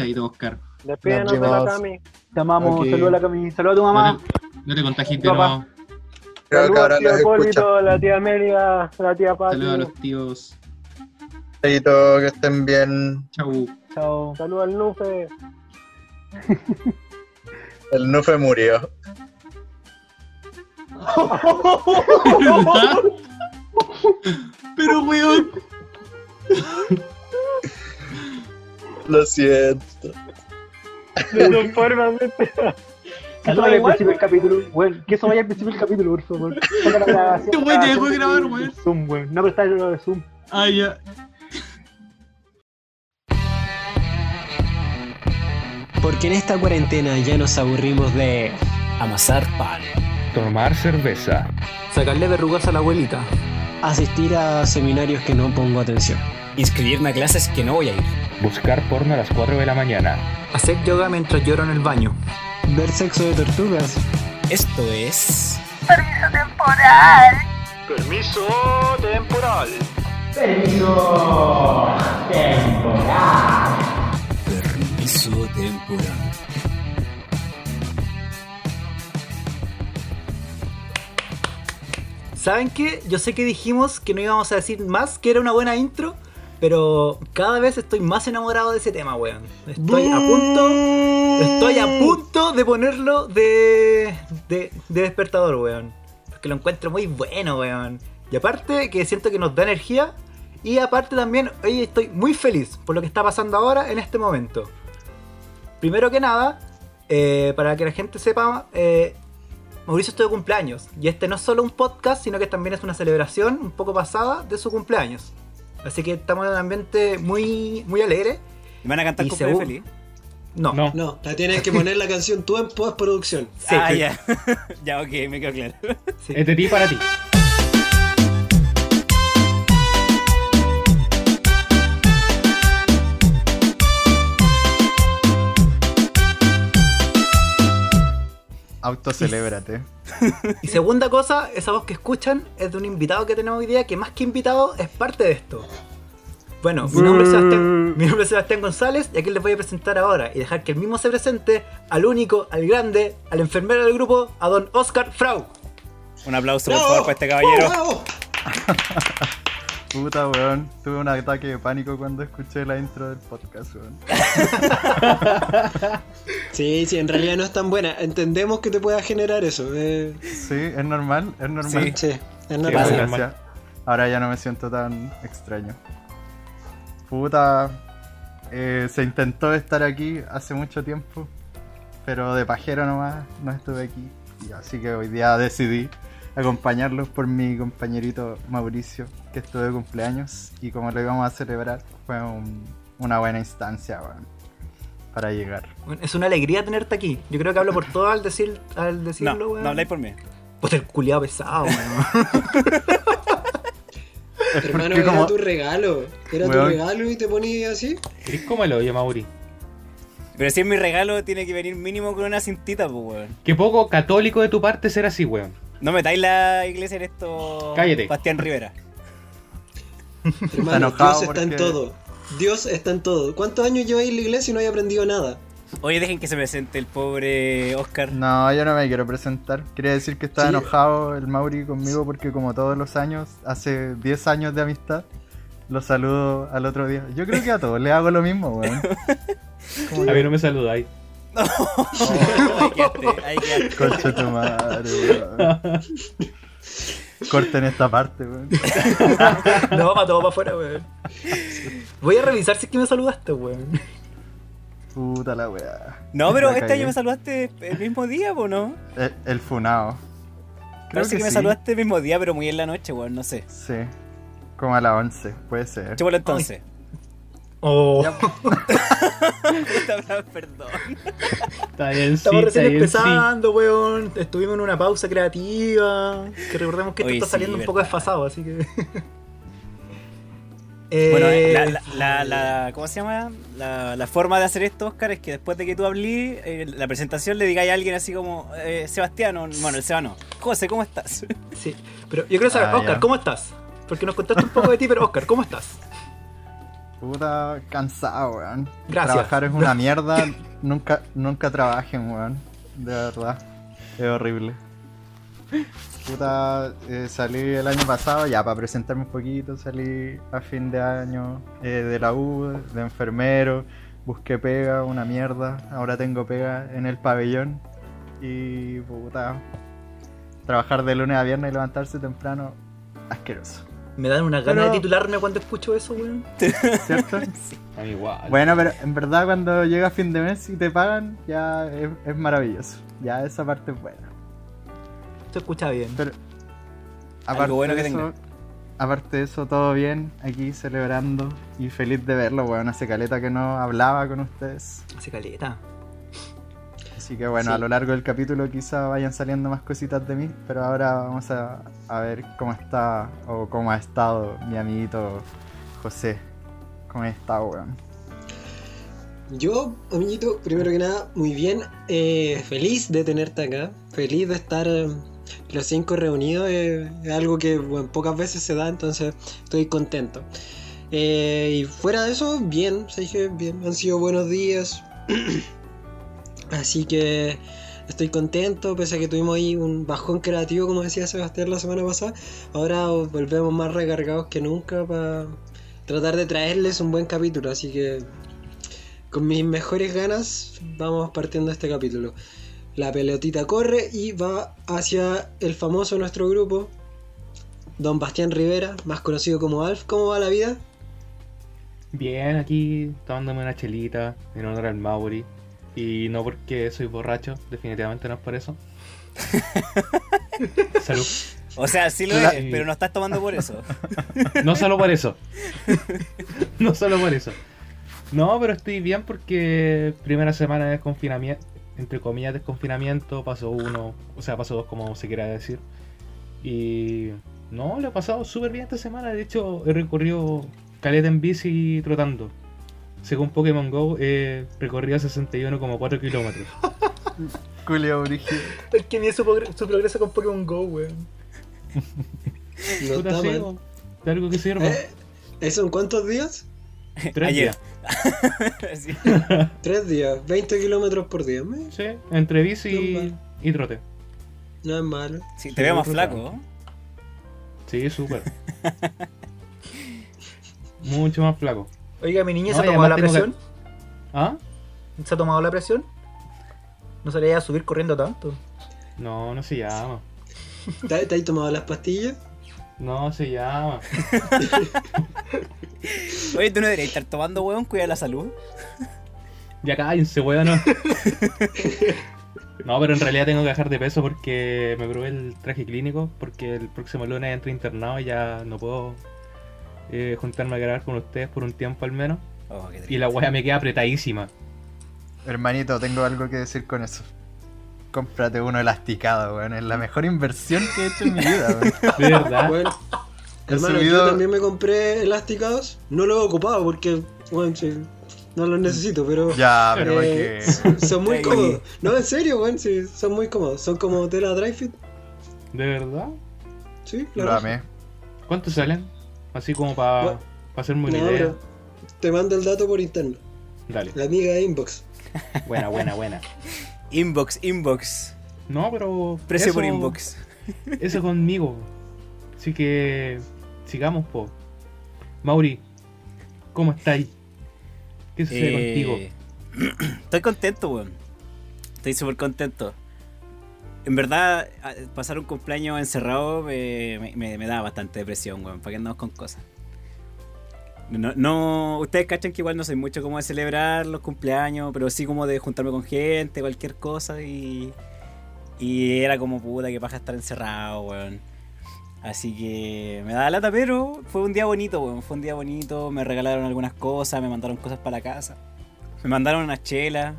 Chaito, Oscar. Despídenos de la Cami. Te amamos, saludos a la Cami, saludos a tu mamá. No te, no te contagies de nuevo. Saludos al tío. Hipólito, la tía Amelia, la tía Pati. Saludos a los tíos. Chaito, que estén bien. Chau. Chao. Saludos al Nufe. El Nufe murió. ¿Verdad? Pero, weón. Lo siento. De todas formas. Que eso vaya al principio del capítulo, weón. Que eso vaya al principio del capítulo, por favor. Este weón ya dejó de grabación grabar, weón. Zoom, weón. No, pero está lo de Zoom. Ah, ya. Porque en esta cuarentena ya nos aburrimos de Amasar pan. Tomar cerveza. Sacarle verrugas a la abuelita. asistir a seminarios que no pongo atención. Inscribirme a clases que no voy a ir. Buscar porno a las 4 de la mañana. Hacer yoga mientras lloro en el baño. Ver sexo de tortugas. Esto es. Permiso temporal. Permiso temporal. ¿Saben qué? Yo sé que dijimos que no íbamos a decir más, que era una buena intro, pero cada vez estoy más enamorado de ese tema, weón. Estoy a punto, estoy a punto de ponerlo de, de, de despertador, weón. Porque lo encuentro muy bueno, weón. Y aparte que siento que nos da energía. Y aparte también, hoy estoy muy feliz por lo que está pasando ahora en este momento. Primero que nada, eh, para que la gente sepa, eh, Mauricio está de cumpleaños. Y este no es solo un podcast, sino que también es una celebración un poco pasada de su cumpleaños. Así que estamos en un ambiente muy, muy alegre. ¿Y van a cantar Y cumpleaños feliz? No. No. No, la tienes que poner la canción tú en postproducción. Sí, ah, sí, ya. ya, ok, me quedo claro. sí. Es de ti para ti. Autocelébrate. Y segunda cosa, esa voz que escuchan es de un invitado que tenemos hoy día, que más que invitado es parte de esto. Bueno, mi nombre es Sebastián, mi nombre es Sebastián González y aquí les voy a presentar ahora y dejar que el mismo se presente al único, al grande, al enfermero del grupo, a don Oscar Frau. Un aplauso, por favor, para este caballero. ¡Bravo! Puta, weón. Tuve un ataque de pánico cuando escuché la intro del podcast, weón. Sí, sí, en realidad no es tan buena. Entendemos que te pueda generar eso. eh, Sí, es normal, es normal. sí, es Qué normal. Ahora ya no me siento tan extraño. Puta, eh, se intentó estar aquí hace mucho tiempo, pero de pajero nomás no estuve aquí. Y así que hoy día decidí acompañarlos por mi compañerito Mauricio, que estuvo de cumpleaños. Y como lo íbamos a celebrar, fue un- una buena instancia weón, para llegar. Bueno, Es una alegría tenerte aquí. Yo creo que hablo por todo al, decir, al No, decirlo, weón. no habláis por mí. Puta, el culiado pesado, weón. Hermano, era como- tu regalo. Era tu regalo y te ponías así. Es como el hoyo, Mauri. Pero si es mi regalo, tiene que venir mínimo con una cintita, pues, weón. Qué poco católico de tu parte ser así, weón. No metáis la iglesia en esto. Cállate. Bastián Rivera. Hermano, Dios está en todo. Dios está en todo. ¿Cuántos años lleváis en la iglesia y no hay aprendido nada? Oye, dejen que se presente el pobre Oscar. No, yo no me quiero presentar. Quería decir que está Sí. enojado el Mauri conmigo porque como todos los años, hace 10 años de amistad, lo saludo al otro día. Yo creo que a todos les hago lo mismo, weón. A mí no me saludáis. ahí quedaste, ahí quedaste. Concha tu madre, weón. Corten esta parte, weón. No, para todo para afuera, weón. Voy a revisar si es que me saludaste, weón. Puta la weá. No, pero La este año me saludaste el mismo día, ¿o no? El, el funao. Creo Parece que, me sí. saludaste el mismo día, pero muy en la noche, weón, no sé. Sí. Como a las 11, puede ser. Chúpalo entonces. Oh, Perdón. Está bien, sí, estamos está recién bien, sí. empezando, weón. Estuvimos en una pausa creativa. Que recordemos que esto Oye, está sí, saliendo un poco desfasado, así que. Eh, Bueno, eh, la, la, la, la- ¿cómo se llama? La, la forma de hacer esto, Oscar, es que después de que tú hablí, eh, la presentación le digáis a alguien así como, eh, Sebastián, o- bueno, el Seba no. José, ¿cómo estás? Sí, pero yo quiero saber, Ah, Oscar, ya. ¿cómo estás? Porque nos contaste un poco de ti, pero Oscar, ¿cómo estás? Puta, cansado, weón. Gracias. Trabajar es una mierda. nunca, nunca trabajen, weón. De verdad. Es horrible. Puta, eh, salí el año pasado, ya para presentarme un poquito, salí a fin de año eh, de la U, de enfermero, busqué pega, una mierda, ahora tengo pega en el pabellón y puta, trabajar de lunes a viernes y levantarse temprano, asqueroso, Me dan una ganas Pero- de titularme cuando escucho eso, weón. ¿cierto? A mí igual. Bueno, pero en verdad cuando llega fin de mes y te pagan, ya es, es maravilloso. Ya esa parte es buena. Se escucha bien. Pero Algo bueno que eso, tenga. aparte de eso, todo bien, aquí celebrando y feliz de verlo, weón. Hace caleta que no hablaba con ustedes. Hace caleta. Así que bueno, Sí. a lo largo del capítulo quizá vayan saliendo más cositas de mí, pero ahora vamos a, a ver cómo está o cómo ha estado mi amiguito José. ¿Cómo está, weón? Yo, amiguito, primero que nada, muy bien. eh, feliz de tenerte acá. Feliz de estar eh, los cinco reunidos. eh, es algo que bueno, pocas veces se da, entonces estoy contento. Y fuera de eso, bien, se dije bien. Han sido buenos días. Así que estoy contento, pese a que tuvimos ahí un bajón creativo, como decía Sebastián la semana pasada. Ahora volvemos más recargados que nunca para tratar de traerles un buen capítulo. Así que con mis mejores ganas vamos partiendo este capítulo. La pelotita corre y va hacia el famoso nuestro grupo, Don Bastián Rivera, más conocido como Alf. ¿Cómo va la vida? Bien, aquí tomándome una chelita en honor al Mauri. Y no porque soy borracho, definitivamente no es por eso. Salud. O sea, sí lo La- eres, pero no estás tomando por eso. No solo por eso. No solo por eso. No, pero estoy bien porque primera semana de desconfinamiento, entre comillas desconfinamiento, paso uno, o sea, paso dos como se quiera decir. Y no, lo he pasado súper bien esta semana. De hecho, he recorrido caleta en bici trotando. Según Pokémon Go, he recorrido 61,4 kilómetros. Julio Brígido. Es que mide su, su progreso con Pokémon Go, weón. No está mal. algo que sirva. Eh, ¿Eso en cuántos días? Tres Ayer. días. Sí. Tres días, 20 kilómetros por día. Meh, Sí, entre bici y, trote. No es malo. Sí, te veo más flaco. ¿no? Sí, súper. Mucho más flaco. Oiga, mi niña No, se ha tomado la presión. ¿Ah? ¿Se ha tomado la presión? No se le iba a subir corriendo tanto. No, no se llama. ¿Te, te has tomado las pastillas? No se llama. Oye, tú no deberías estar tomando, weón, cuida la salud. Ya cállense, weón. No. no, pero en realidad tengo que bajar de peso porque me probé el traje clínico. Porque el próximo lunes entro internado y ya no puedo eh, juntarme a grabar con ustedes por un tiempo al menos. Oh, Y la weá me queda apretadísima. Hermanito, tengo algo que decir con eso. Cómprate uno elasticado, weón. Es la mejor inversión que he hecho en mi vida, weón. De verdad. Bueno, He hermano, yo también me compré elasticados. No los he ocupado porque, bueno, sí, no los necesito, pero Ya, pero eh, porque. son muy cómodos. No, en serio, weón, sí, son muy cómodos. Son como tela dry fit. De verdad. Sí, Lo claro. amé. ¿Cuántos salen? Así como para Bueno, hacerme una No, idea. te mando el dato por interno. Dale. La amiga de Inbox. Buena, buena, buena. Inbox, inbox. No, pero. Precio eso- por inbox. Eso conmigo. Así que. Sigamos, po. Mauri, ¿cómo estáis? ¿Qué sucede contigo? Eh, Estoy contento, weón. Estoy súper contento. En verdad, pasar un cumpleaños encerrado me, me- da bastante depresión, weón. ¿Para qué andamos con cosas? No, ustedes cachan que igual no soy mucho como de celebrar los cumpleaños, pero sí como de juntarme con gente, cualquier cosa y. Y era como puta que paja estar encerrado, weón. Así que me da lata, pero fue un día bonito, weón. Fue un día bonito, me regalaron algunas cosas, me mandaron cosas para la casa. Me mandaron unas chelas.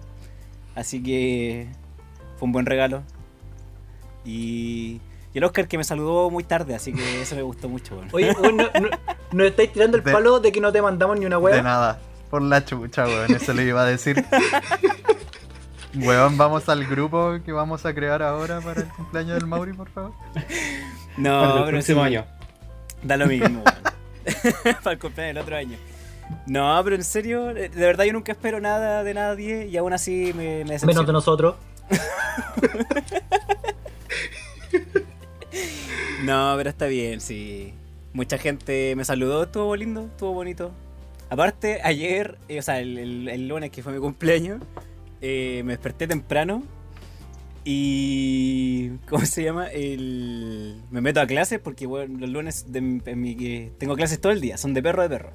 Así que fue un buen regalo. Y, y el Oscar que me saludó muy tarde, así que eso me gustó mucho, weón. Oye, weón, no, no, ¿nos estáis tirando el De- palo de que no te mandamos ni una De weá? nada. Por la chucha, weón. Eso le iba a decir. Weón, vamos al grupo que vamos a crear ahora para el cumpleaños del Mauri, por favor. Para No, el pero próximo sí, año. Da lo mismo, weón. Para el cumpleaños del otro año. No, pero en serio, eh, de verdad yo nunca espero nada de nadie y aún así me, me. Menos de nosotros. No, pero está bien, sí. Mucha gente me saludó, estuvo lindo, estuvo bonito. Aparte, ayer, eh, o sea, el, lunes que fue mi cumpleaños, eh, me desperté temprano y... ¿Cómo se llama? El, me meto a clases porque bueno, los lunes de, en mi- que tengo clases todo el día, son de perro de perro.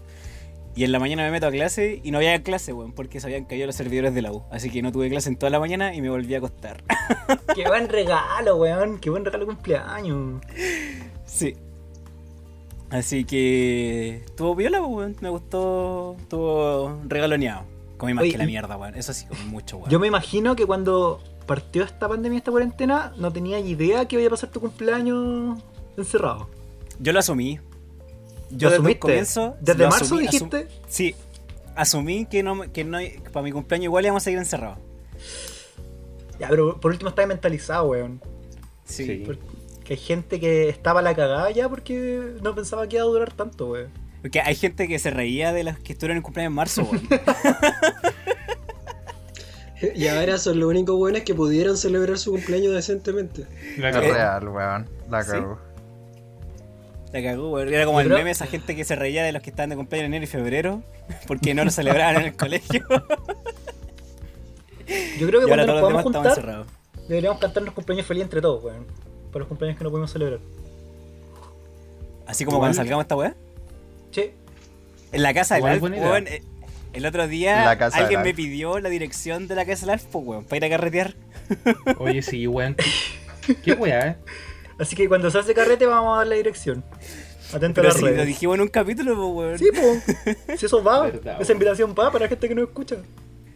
Y en la mañana me meto a clase y no había clase, weón, porque se habían caído los servidores de la U. Así que no tuve clase en toda la mañana y me volví a acostar. Qué buen regalo, weón. Qué buen regalo de cumpleaños. Sí. Así que estuvo viola, weón. Me gustó. Estuvo regaloneado. Comí más Oye, que la mierda, weón. Eso sí, comí mucho, weón. Yo me imagino que cuando partió esta pandemia, esta cuarentena, no tenía idea que iba a pasar tu cumpleaños encerrado. Yo lo asumí. ¿Lo Yo desde el comienzo. ¿Desde marzo asumí, dijiste? asum- sí. Asumí que no, que no que para mi cumpleaños igual íbamos a seguir encerrados. Ya, pero por último estaba mentalizado, weón. Sí. Sí. Que hay gente que estaba a la cagada ya porque no pensaba que iba a durar tanto, weón. Porque hay gente que se reía de las que estuvieron en el cumpleaños en marzo, weón. Y ahora son los únicos buenos que pudieron celebrar su cumpleaños decentemente. La Es cagó. real, weón. La ¿Sí? La cagó, weón. Era como el creo- meme, esa gente que se reía de los que estaban de cumpleaños en enero y febrero. Porque no lo celebraban en el colegio. Yo creo que y ahora cuando nos todos los demás podamos estaban juntar, deberíamos cantarnos cumpleaños feliz entre todos, weón. Para los cumpleaños que no pudimos celebrar. Así como cuando salgamos esta weá. Sí. En la casa del Alf, weón, eh, el otro día alguien me pidió la dirección de la casa del Alf, pues, weón, para ir a carretear. Oye, sí, weón. Qué weá, eh. Así que cuando se hace carrete vamos a dar la dirección. Atento Pero a las si lo dijimos en un capítulo, pues, weón. Sí, po. Si eso va, Verdad, esa invitación va para la gente que no escucha.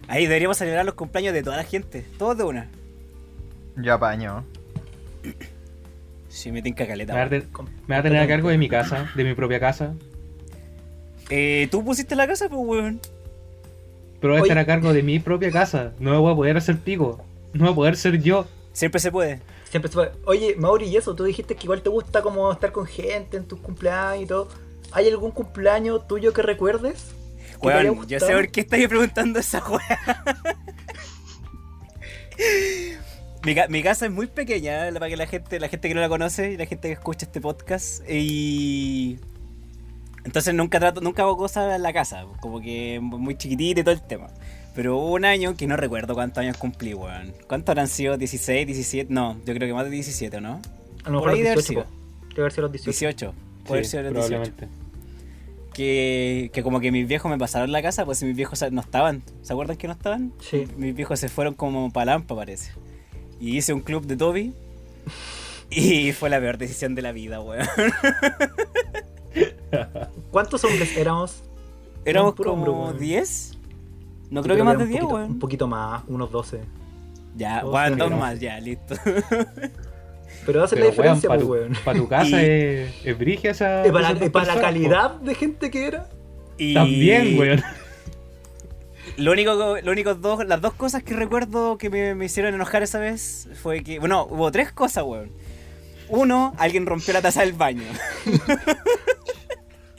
Ahí deberíamos celebrar los cumpleaños de toda la gente, todos de una. Yo apaño. Sí, me tinca caleta. Me va, ten- me va a tener a cargo de mi casa, de mi propia casa. Eh, ¿Tú pusiste la casa, pues, weón? Pero voy a estar a cargo de mi propia casa. No me voy a poder hacer pico. No voy a poder ser yo. Siempre se puede. Siempre se puede- Oye, Mauri, y eso, tú dijiste que igual te gusta como estar con gente en tus cumpleaños y todo. ¿Hay algún cumpleaños tuyo que recuerdes? ¿Que yo sé por qué estáis preguntando esa weá. mi, ca- mi casa es muy pequeña, para que la gente, la gente que no la conoce y la gente que escucha este podcast. Y. Entonces nunca trato, nunca hago cosas en la casa, como que muy chiquitita y todo el tema. Pero hubo un año que no recuerdo cuántos años cumplí, weón. ¿Cuántos habrán sido? ¿16, 17? No, yo creo que más de 17, ¿no? A lo por mejor ahí los debe haber 18, sido. po. Debe haber sido los 18. 18. Puede haber Sí, sido los 18 probablemente. que, que como que mis viejos me pasaron la casa, pues mis viejos no estaban. ¿Se acuerdan que no estaban? Sí. Mis viejos se fueron como palampa, parece. Y hice un club de Toby. Y fue la peor decisión de la vida, weón. ¿Cuántos hombres éramos? Éramos como weón. 10. No creo que más de un 10, poquito- Un weón. poquito más, unos 12. Ya, weón, dos más, ya, listo. Pero hace la Pero, weón, diferencia, para pues, tu, weón. pa' tu casa Y- es, es brigia esa. Y para, la calidad de gente que era. Y. También, weón. Lo único, lo único dos, las dos cosas que recuerdo que me, me hicieron enojar esa vez fue que, bueno, hubo tres cosas, weón. Uno, alguien rompió la taza del baño.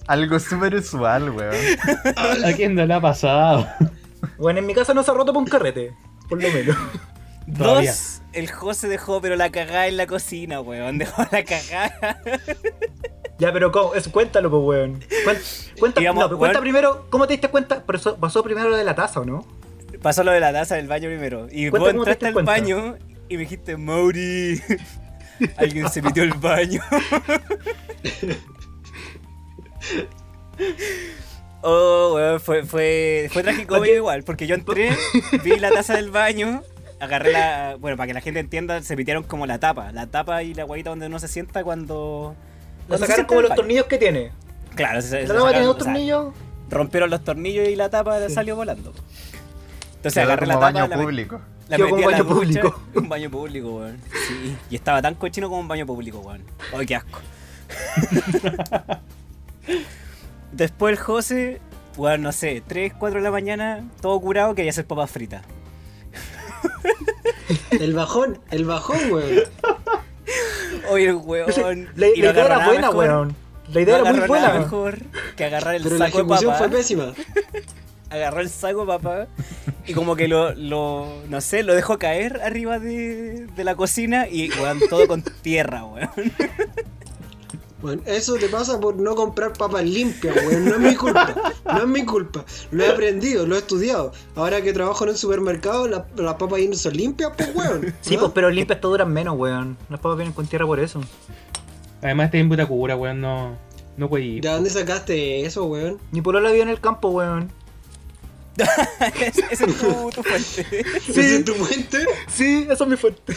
Algo súper usual, weón. ¿A quién no le ha pasado? Bueno, en mi casa no se ha roto por un carrete, por lo menos. Todavía. Dos, el José dejó pero la cagada en la cocina, weón. Dejó la cagada. Ya, pero ¿cómo? Eso, cuéntalo, pues, weón. Cuen- Cuenta, Digamos, no, pero cuenta weón. primero, ¿cómo te diste cuenta? Pero eso pasó primero lo de la taza, ¿o no? Pasó lo de la taza del baño primero. Y Cuenta vos entraste al cuenta. baño y me dijiste, Mauri, alguien se metió el baño. Oh, weón, fue, fue, fue trágico igual, porque yo entré, vi la taza del baño, agarré la. Bueno, para que la gente entienda, se pitieron como la tapa. La tapa y la guayita donde uno se sienta cuando. Se sacaron como los baño. tornillos que tiene. Claro, se, se La tapa tiene dos o sea, tornillos. rompieron los tornillos y la tapa salió volando. Entonces Quedó agarré la tapa, baño la, público. la metí la baño ducha. público. Un baño público, weón. Sí. Y estaba tan cochino como un baño público, weón. Ay, qué asco. Después el José, weón, no sé, 3, 4 de la mañana, todo curado, quería hacer papas fritas. El bajón, el bajón, weón. Oye, el weón. Le, y la nada buena, mejor. weón. La idea No era muy buena. mejor que agarrar el Pero la saco de ejecución papa. fue pésima. agarró el saco de papa y como que lo, lo no sé, lo dejó caer arriba de, de la cocina y weón, todo con tierra, weón. Bueno, eso te pasa por no comprar papas limpias, weón. No es mi culpa. No es mi culpa. Lo he aprendido, lo he estudiado. Ahora que trabajo en un supermercado, la- las papas ahí no son limpias, pues, weón. Sí, ¿Ah? pues, pero limpias te duran menos, weón. Las papas vienen con tierra por eso. Además, este en Butacura, weón, no. No puede ir. ¿De dónde sacaste eso, weón? Ni por la vive en el campo, weón. Ese es tu, tu fuente. ¿Ese es tu fuente? Sí, esa es mi fuente.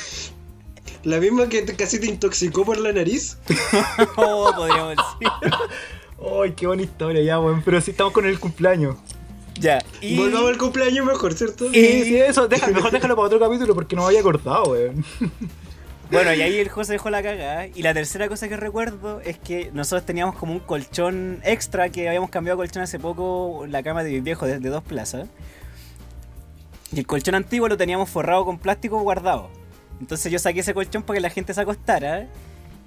¿La misma que te- casi te intoxicó por la nariz? Oh, podríamos decir. Ay, qué buena historia ya, weón. Pero sí estamos con el cumpleaños. Ya, y Volvamos al cumpleaños mejor, ¿cierto? Sí, sí, eso. Deja, mejor déjalo para otro capítulo porque no me había acordado, weón. bueno, y ahí el José dejó la cagada. Y la tercera cosa que recuerdo es que nosotros teníamos como un colchón extra que habíamos cambiado colchón hace poco, la cama de mi viejo de, de dos plazas. Y el colchón antiguo lo teníamos forrado con plástico guardado. Entonces yo saqué ese colchón para que la gente se acostara.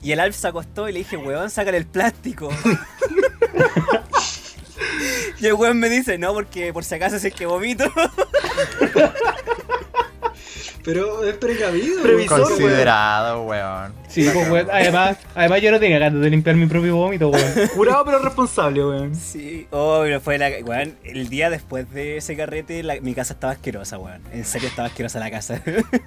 Y el Alf se acostó y le dije, weón, sácale el plástico. y el weón me dice, no, porque por si acaso es que vomito. Pero es precavido. Previsor, weón. Considerado, weón. Sí, pues, weón. Además, además, yo no tenía ganas de limpiar mi propio vómito, weón. Curado pero responsable, weón. Sí, oh, pero fue la. Weón, el día después de ese carrete, la- mi casa estaba asquerosa, weón. En serio estaba asquerosa la casa.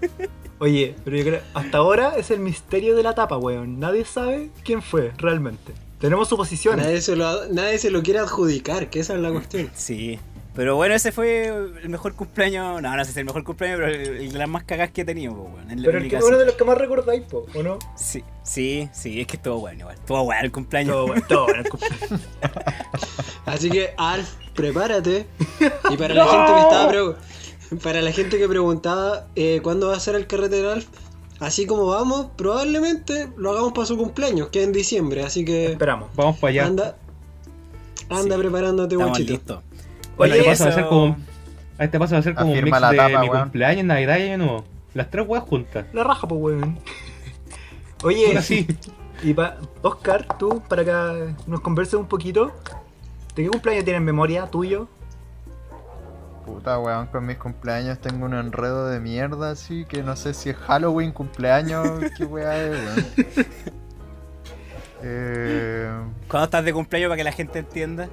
Oye, pero yo creo, hasta ahora es el misterio de la tapa, weón. Nadie sabe quién fue realmente. Tenemos suposiciones. Nadie se, lo, nadie se lo quiere adjudicar, que esa es la cuestión. sí. Pero bueno, ese fue el mejor cumpleaños. No, no sé si es el mejor cumpleaños, pero el, el de las más cagas que he tenido, po, weón. En, Pero en el que uno de los que más recordáis, po, ¿o no? Sí, sí, sí, es que estuvo bueno igual. Estuvo bueno el cumpleaños. Todo bueno, todo bueno el cumpleaños. Así que, Alf, prepárate. Y para la gente que estaba pre- para la gente que preguntaba eh, cuándo va a ser el carrete del Alf, así como vamos, probablemente lo hagamos para su cumpleaños, que es en diciembre. Así que Esperamos. Vamos para allá. anda, anda Sí. preparándote, Estamos guachito. listos. Bueno, Oye, este paso va a ser eso- como. a Este paso va a ser como un mix la de tapa, mi weón. cumpleaños, Navidad y Año Nuevo. Las tres weas juntas. La raja, pues, weón. Oye, Ahora sí. y pa Oscar, tú, para que nos converses un poquito, ¿de qué cumpleaños tienes memoria tuyo? Puta, weón, con mis cumpleaños tengo un enredo de mierda así que no sé si es Halloween, cumpleaños, qué weá es, weón. Eh, ¿Cuándo estás de cumpleaños para que la gente entienda?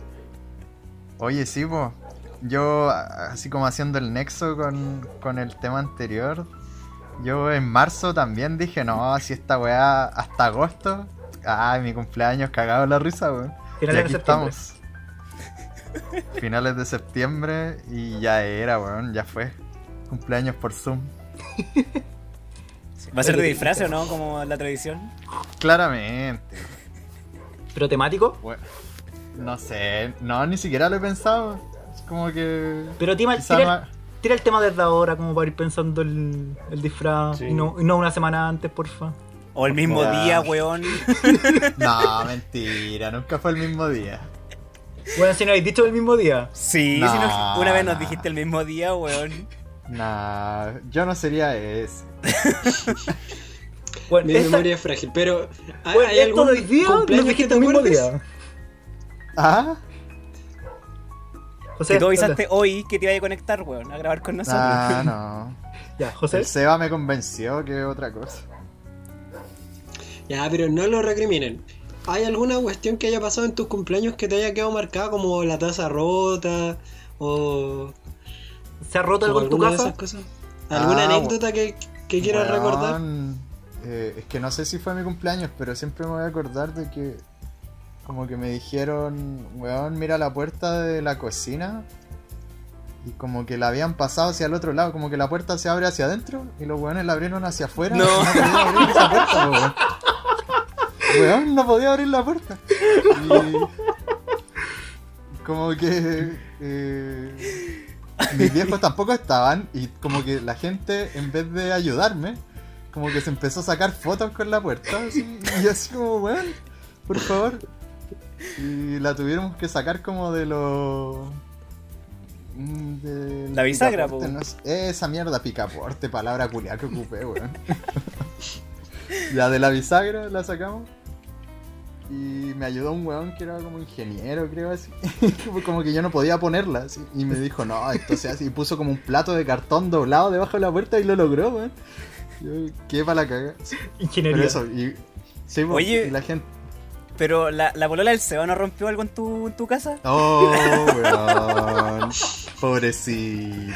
Oye, sí, po. Yo, así como haciendo el nexo con, con el tema anterior, yo en marzo también dije, no, si esta weá hasta agosto, ay, mi cumpleaños cagado en la risa, weón. Y Finales de aquí septiembre. estamos. Finales de septiembre y ya era, weón, ya fue. Cumpleaños por Zoom. ¿Va a ser de disfraz o no? Como la tradición. Claramente. ¿Pero temático? we- No sé, no, ni siquiera lo he pensado. Es como que. Pero tira, tira, ma- tira el tema desde ahora, como para ir pensando el, el disfraz. Sí. Y, no, y no una semana antes, porfa. O el mismo Ya. día, weón. No, mentira, nunca fue el mismo día. Bueno, si no habéis dicho el mismo día. Sí, No, si nos- una vez nos no. dijiste el mismo día, weón. Nah, yo no sería ese. Bueno, Mi esta- memoria es frágil, pero ¿hay, bueno, hay algún día nos dijiste te el mismo día. ¿Ah? José, Que tú avisaste hoy que te iba a conectar, weón, a grabar con nosotros. Ah, no. Ya, José. El Seba me convenció que otra cosa. Ya, pero no lo recriminen. ¿Hay alguna cuestión que haya pasado en tus cumpleaños que te haya quedado marcada como la taza rota o, ¿Se ha roto algo en tu alguna de casa? esas cosas? ¿Alguna Ah, anécdota que, que quieras recordar? eh, es que no sé si fue mi cumpleaños, pero siempre me voy a acordar de que como que me dijeron, weón, mira la puerta de la cocina y como que la habían pasado hacia el otro lado, como que la puerta se abre hacia adentro y los weones la abrieron hacia afuera. No. no podía abrir esa puerta, weón. Weón, no podía abrir la puerta. Y como que eh, mis viejos tampoco estaban y como que la gente en vez de ayudarme como que se empezó a sacar fotos con la puerta así, y así como weón por favor y la tuvieron que sacar como de los mm, del La bisagra, picaporte, po. no sé, esa mierda picaporte palabra culiada que ocupé weón ya de la bisagra la sacamos y me ayudó un weón que era como ingeniero, creo así. como que yo no podía ponerla así. Y me dijo, no, esto se hace. Y puso como un plato de cartón doblado debajo de la puerta y lo logró, weón. Yo qué para la caga. Pero Ingeniería. eso, y. Sí, po, Oye. y la gente. Pero la, la polola del Seba no rompió algo en tu, en tu casa. Oh, weón. Pobrecita.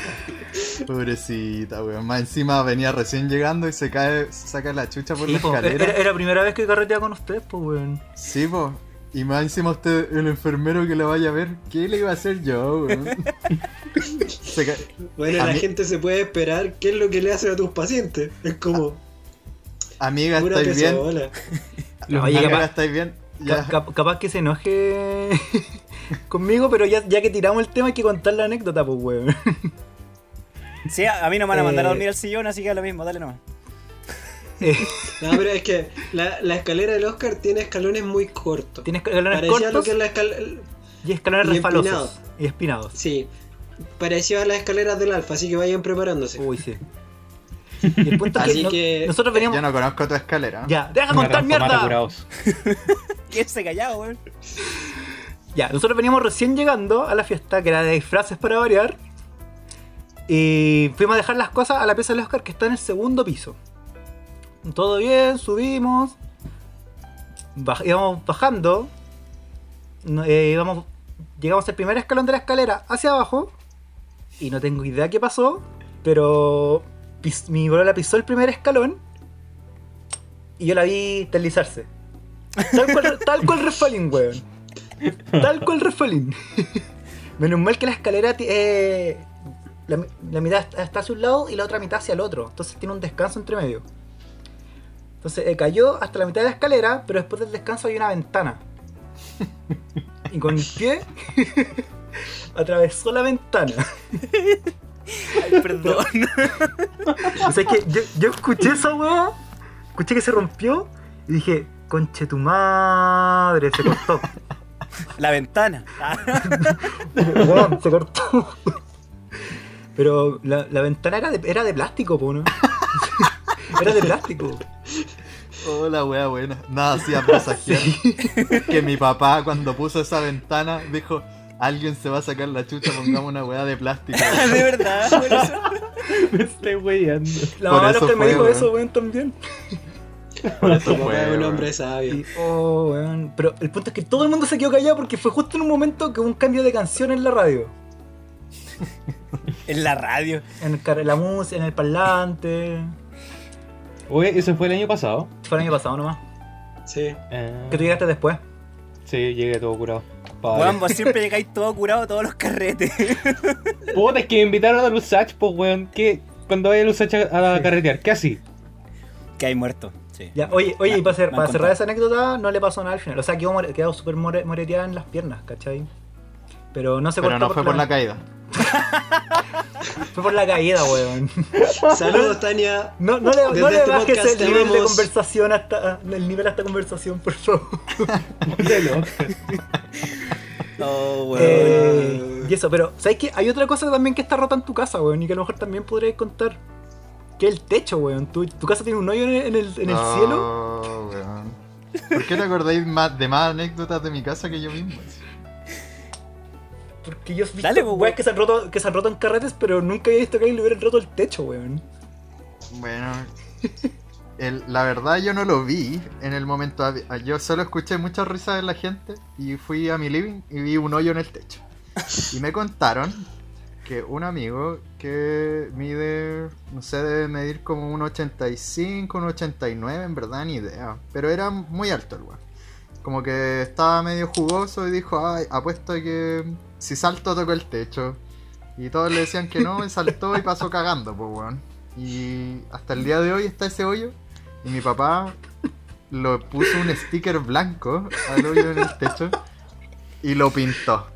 Pobrecita, weón. Más encima venía recién llegando y se cae, se saca la chucha por Sí, la po, escalera. era, era la primera vez que carreteaba con ustedes, pues, weón. Sí, po. Y más encima usted, el enfermero que la vaya a ver, ¿qué le iba a hacer yo, weón? Se ca- Bueno, A la mí- gente se puede esperar qué es lo que le hacen a tus pacientes. Es como, Amiga, ¿estáis bien? oye, Amiga, capaz, ¿estáis bien? Ca- Ya. cap- capaz que se enoje conmigo, pero ya, ya que tiramos el tema hay que contar la anécdota, pues, weón. Sí, a, a mí no me van a mandar a Eh. dormir al sillón, así que es lo mismo, dale nomás. Eh, No, pero es que la, la escalera del Oscar tiene escalones muy cortos. Tiene escalones Parecía lo cortos que es la escalera. y escalones y resbalosos. empinados. Y espinados. Sí, parecía a las escaleras del Alfa, así que vayan preparándose. Uy, sí. Y el punto es que, Así no- que- nosotros veníamos... Yo no conozco tu escalera. Ya, deja contar mierda. Quédese callado, weón. Ya, nosotros veníamos recién llegando a la fiesta, que era de disfraces para variar. Y fuimos a dejar las cosas a la pieza del Oscar, que está en el segundo piso. Todo bien, subimos. íbamos bajando. eh, íbamos, llegamos al primer escalón de la escalera hacia abajo. Y no tengo idea qué pasó. Pero mi bolola pisó el primer escalón. Y yo la vi deslizarse. Tal cual, tal cual weón. Tal cual resfalín. Menos mal que la escalera eh, la, mi- la mitad está- está hacia un lado y la otra mitad hacia el otro. Entonces tiene un descanso entre medio. Entonces eh, cayó hasta la mitad de la escalera, pero después del descanso hay una ventana. Y con el pie atravesó la ventana. Ay, perdón. O sea, es que yo, yo escuché esa weá, escuché que se rompió y dije, conche tu madre, se cortó. La ventana. Se cortó. Pero la, la ventana era de, era de plástico, po, ¿no? Era de plástico. Hola, wea buena. Nada hacía presagiar que mi papá cuando puso esa ventana dijo, alguien se va a sacar la chucha, pongamos una wea de plástico. de verdad, por eso. Me estoy weyando. La Por mamá eso Oscar me dijo eso, weón, también. Por eso fue, un hombre sabio. Y, oh, weón. Pero el punto es que todo el mundo se quedó callado porque fue justo en un momento que hubo un cambio de canción en la radio. En la radio. En, el, la música, en el parlante. Oye, eso fue el año pasado. Fue el año pasado nomás. Sí. Eh, Que tú llegaste después. Sí, llegué todo curado. Weón, vos siempre llegáis todo curado a todos los carretes. Puta, es que me invitaron a Lusach, pues, weón. ¿Qué? Cuando vaya a Lusach a, a carretear, ¿qué así? que hay muerto. Sí. Ya, oye, oye, y para, cer- Me han para cerrar esa anécdota, no le pasó nada al final. O sea, quedó, more- quedó súper more- moreteada en las piernas, ¿cachai? Pero no se Pero no fue por la caída. Fue por la caída, weón. Saludos, Tania. No, no le, no le este bajes el nivel de conversación hasta el nivel a esta conversación, por favor. Modelo. Oh, weón. Eh, y eso, pero ¿sabes qué? Hay otra cosa también que está rota en tu casa, weón, y que a lo mejor también podrías contar. Que es el techo, weón. Tu, tu casa tiene un hoyo en el, en el, No, cielo. weón. ¿Por qué te acordáis más, de más anécdotas de mi casa que yo mismo? Porque yo he visto Dale, pues, weón. que se, han roto, que se han roto en carretes, pero nunca había visto que alguien le hubieran roto el techo, weón. Bueno, el- la verdad yo no lo vi en el momento. Yo solo escuché muchas risas de la gente y fui a mi living y vi un hoyo en el techo. Y me contaron que un amigo que mide, no sé, debe medir como un 85, un 89, en verdad ni idea. Pero era muy alto el weón. Como que estaba medio jugoso y dijo, ay, apuesto que si salto toco el techo. Y todos le decían que no, y saltó y pasó cagando, pues weón. Y hasta el día de hoy está ese hoyo. Y mi papá lo puso un sticker blanco al hoyo en el techo y lo pintó.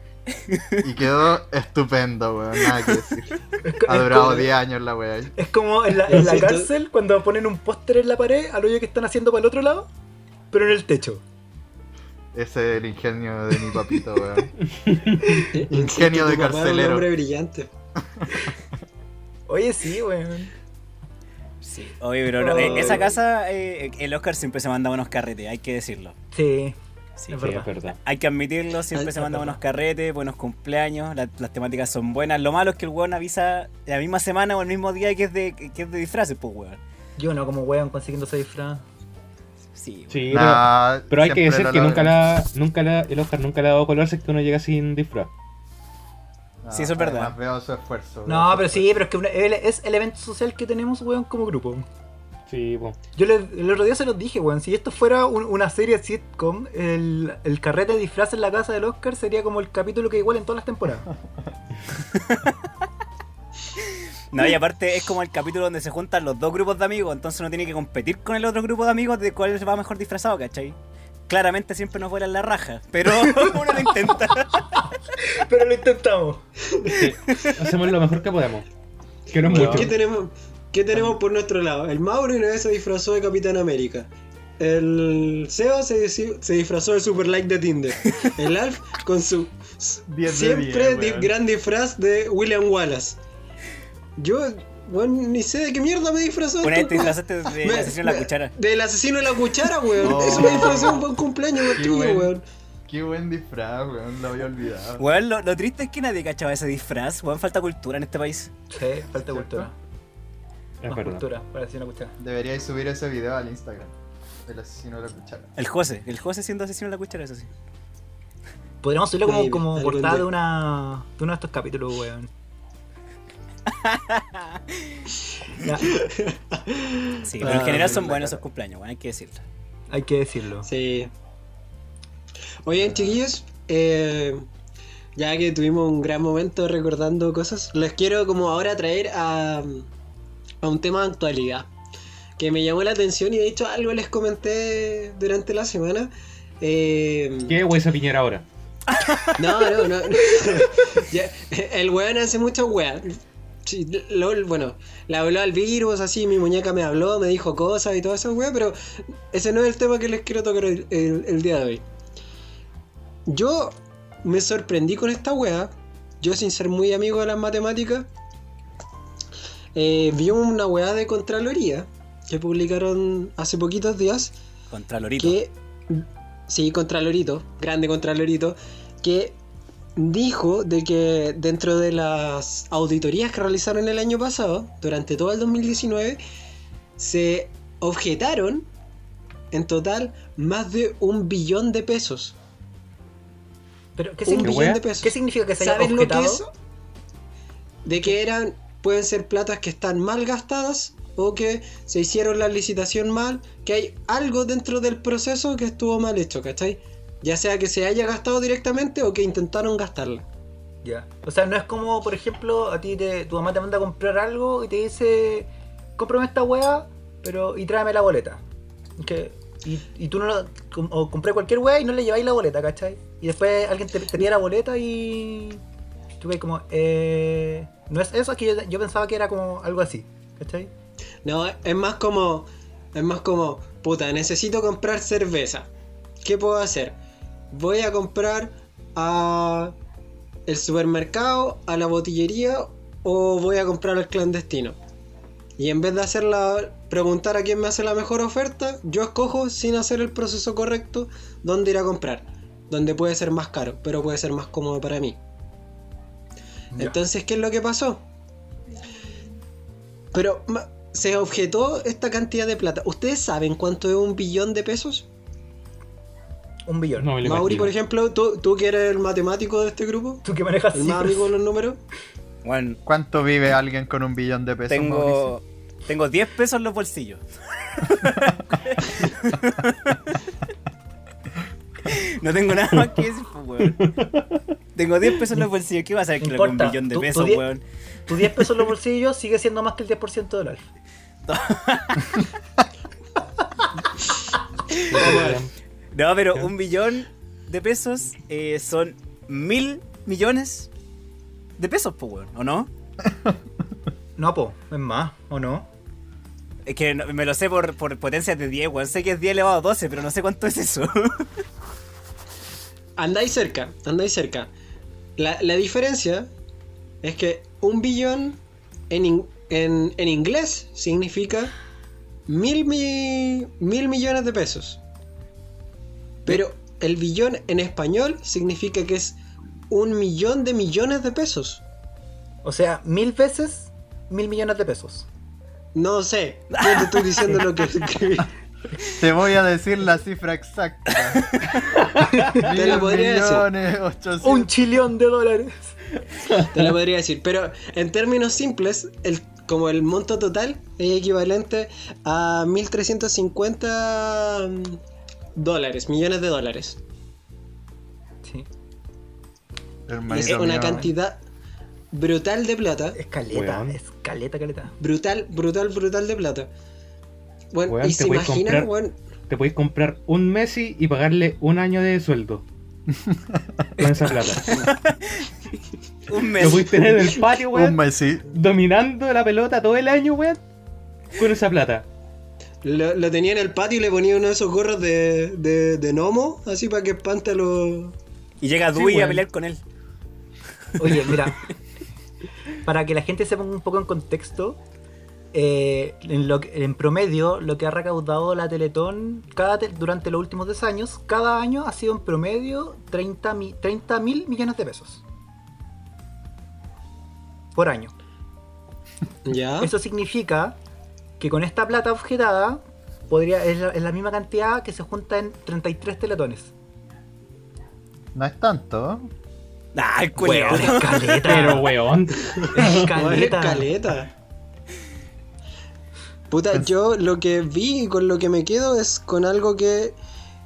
Y quedó estupendo, weón, nada que decir. Ha durado 10 años la weá. ahí. Es como en la, en la cárcel cuando ponen un póster en la pared al hoyo que están haciendo para el otro lado, pero en el techo. Ese es el ingenio de mi papito, weón. Ingenio de Un carcelero. hombre brillante. Oye, sí, weón. Sí. Oye, pero no, eh, esa casa, eh, el Oscar siempre se manda buenos carretes, hay que decirlo. Sí. Sí, Es Sí, verdad. es verdad. Hay que admitirlo, siempre se mandan buenos carretes, buenos cumpleaños, la- las temáticas son buenas. Lo malo es que el weón avisa la misma semana o el mismo día que es de, que es de disfraces, pues weón. Yo no, como weón consiguiendo ese disfraz. Sí, weón. Sí, Nah, pero, pero hay que decir que nunca la, nunca la, el Oscar nunca le ha dado color si es que uno llega sin disfraz. Sí, eso es verdad. además veo su esfuerzo. veo No, su pero sí, pero es que es el evento social que tenemos, weón, como grupo. Sí. Yo le- el otro día se los dije, weón. Si esto fuera un- una serie sitcom, el, el carrete de disfraz en la casa del Oscar sería como el capítulo que igual en todas las temporadas. No, y aparte es como el capítulo donde se juntan los dos grupos de amigos, entonces uno tiene que competir con el otro grupo de amigos de cuál va mejor disfrazado, ¿cachai? Claramente siempre nos vuelan la raja, pero uno lo intenta. pero lo intentamos. Sí, hacemos lo mejor que podemos. Que no es mucho. ¿Qué tenemos, ¿Qué tenemos por nuestro lado? El Mauro una vez se disfrazó de Capitán América. El Seba se, disfrazó de Super Like de Tinder. El Alf con su s- 10 de siempre 10, di- weón. gran disfraz de William Wallace. Yo, bueno, ni sé de qué mierda me disfrazó. Una vez te disfrazaste de Me- la sesión de la cuchara. Del asesino de la cuchara, weón. Oh. Eso me disfrazó un buen cumpleaños, weón, Qué tuyo, buen- weón. Qué buen disfraz, weón. Lo había olvidado. Weón, lo, lo triste es que nadie cachaba ese disfraz, weón, falta cultura en este país. Sí, falta cultura. Es Más verdad. cultura, para una cuchara. Deberíais subir ese video al Instagram. Del asesino de la cuchara. El José, el José siendo asesino de la cuchara, eso sí. Podríamos subirlo como, como portada de, una, de uno de estos capítulos, weón. Ya, Sí, pero en Ah, general son buenos esos cumpleaños, hay que decirlo. hay que decirlo. Sí. Oigan, chiquillos, eh, ya que tuvimos un gran momento recordando cosas, les quiero como ahora traer a, a un tema de actualidad que me llamó la atención y de hecho algo les comenté durante la semana. Eh, ¿Qué güey esa piñera ahora? no, no, no. Ya, el weón hace. Sí, lo- bueno, le habló al virus, así, mi muñeca me habló, me dijo cosas y todas esas weas, pero ese no es el tema que les quiero tocar el, el- el día de hoy. Yo me sorprendí con esta wea. Yo, sin ser muy amigo de las matemáticas, eh, vi una wea de Contraloría que publicaron hace poquitos días Contra Lorito. que sí, Contralorito, grande Contralorito, que dijo de que dentro de las auditorías que realizaron el año pasado, durante todo el 2019, se objetaron en total más de un billón de pesos. Pero, ¿qué, Un significa, billón wea? de pesos. ¿qué significa que se haya ¿Saben lo que objetado? es eso? De que eran, pueden ser platas que están mal gastadas o que se hicieron la licitación mal, que hay algo dentro del proceso que estuvo mal hecho, ¿cachai? Ya sea que se haya gastado directamente o que intentaron gastarla. Ya. O sea, no es como, por ejemplo, a ti te, tu mamá te manda a comprar algo y te dice, cómprame esta weá, pero y tráeme la boleta. Que, y, y tú no lo, o compré cualquier weá y no le lleváis la boleta, ¿cachai? Y después alguien te, la boleta y ves como, eh, no es eso, es que yo, pensaba que era como algo así, ¿cachai? No, es más como, es más como, puta, necesito comprar cerveza. ¿Qué puedo hacer? Voy a comprar a el supermercado, a la botillería o voy a comprar al clandestino. Y en vez de hacer la, preguntar a quién me hace la mejor oferta, yo escojo sin hacer el proceso correcto dónde ir a comprar. Donde puede ser más caro, pero puede ser más cómodo para mí. Ya. Entonces, ¿qué es lo que pasó? Pero se objetó esta cantidad de plata. ¿Ustedes saben cuánto es un billón de pesos? Un billón. No Mauri, imagino. por ejemplo, ¿tú, tú que eres el matemático de este grupo, Tú que manejas el más amigo de los números. Bueno, ¿Cuánto vive alguien con un billón de pesos? Mauricio? tengo, tengo 10 pesos en los bolsillos. no tengo nada más que decir, pues, weón. Tengo 10 pesos en los bolsillos. ¿Qué vas a saber que un billón de pesos, weón? Tu 10 pesos en los bolsillos sigue siendo más que el 10% del alfa. No, pero un billón de pesos eh, son mil millones de pesos, pues, weón, ¿o no? No, po, es más, ¿o no? Es que no- me lo sé por, por potencias de 10, weón. Sé que es 10 elevado a 12, pero no sé cuánto es eso. Andáis cerca, andáis cerca. La, la diferencia es que un billón en, in- en, en inglés significa mil, mi- mil millones de pesos. Pero el billón en español significa que es un millón de millones de pesos. O sea, mil veces mil millones de pesos. No sé, te estoy diciendo lo que escribí. Te voy a decir la cifra exacta. Te la Mil podría decir. Un chillón de dólares. Te lo podría decir, pero en términos simples, el, como el monto total es equivalente a 1350 mm, dólares, millones de dólares. Sí. Hermanito es una mío. cantidad brutal de plata. Es caleta, Weón. es caleta, caleta. Brutal, brutal, brutal de plata. Bueno, Weón, y te se puedes imaginan, comprar- weón, Te podéis comprar un Messi y pagarle un año de sueldo. Con esa plata. Un Lo mes. podéis tener en el patio, Un weón. Messi. Dominando la pelota todo el año, weón. Con esa plata. lo, lo tenía en el patio y le ponía uno de esos gorros de, de, de gnomo, así para que espante a los. Y llega Sí, Dewey a pelear con él. Oye, mira. para que la gente se ponga un poco en contexto, eh, en, lo que- en promedio, lo que ha recaudado la Teletón cada te- durante los últimos 10 años, cada año ha sido en promedio 30 mil millones de pesos. Por año. Ya. Eso significa que con esta plata objetada podría, es, la, es la misma cantidad que se junta en 33 teletones. No es tanto. Ah, el Weón, es caleta. Pero, weón. es Caleta. Puta, Pues- yo lo que vi y con lo que me quedo es con algo que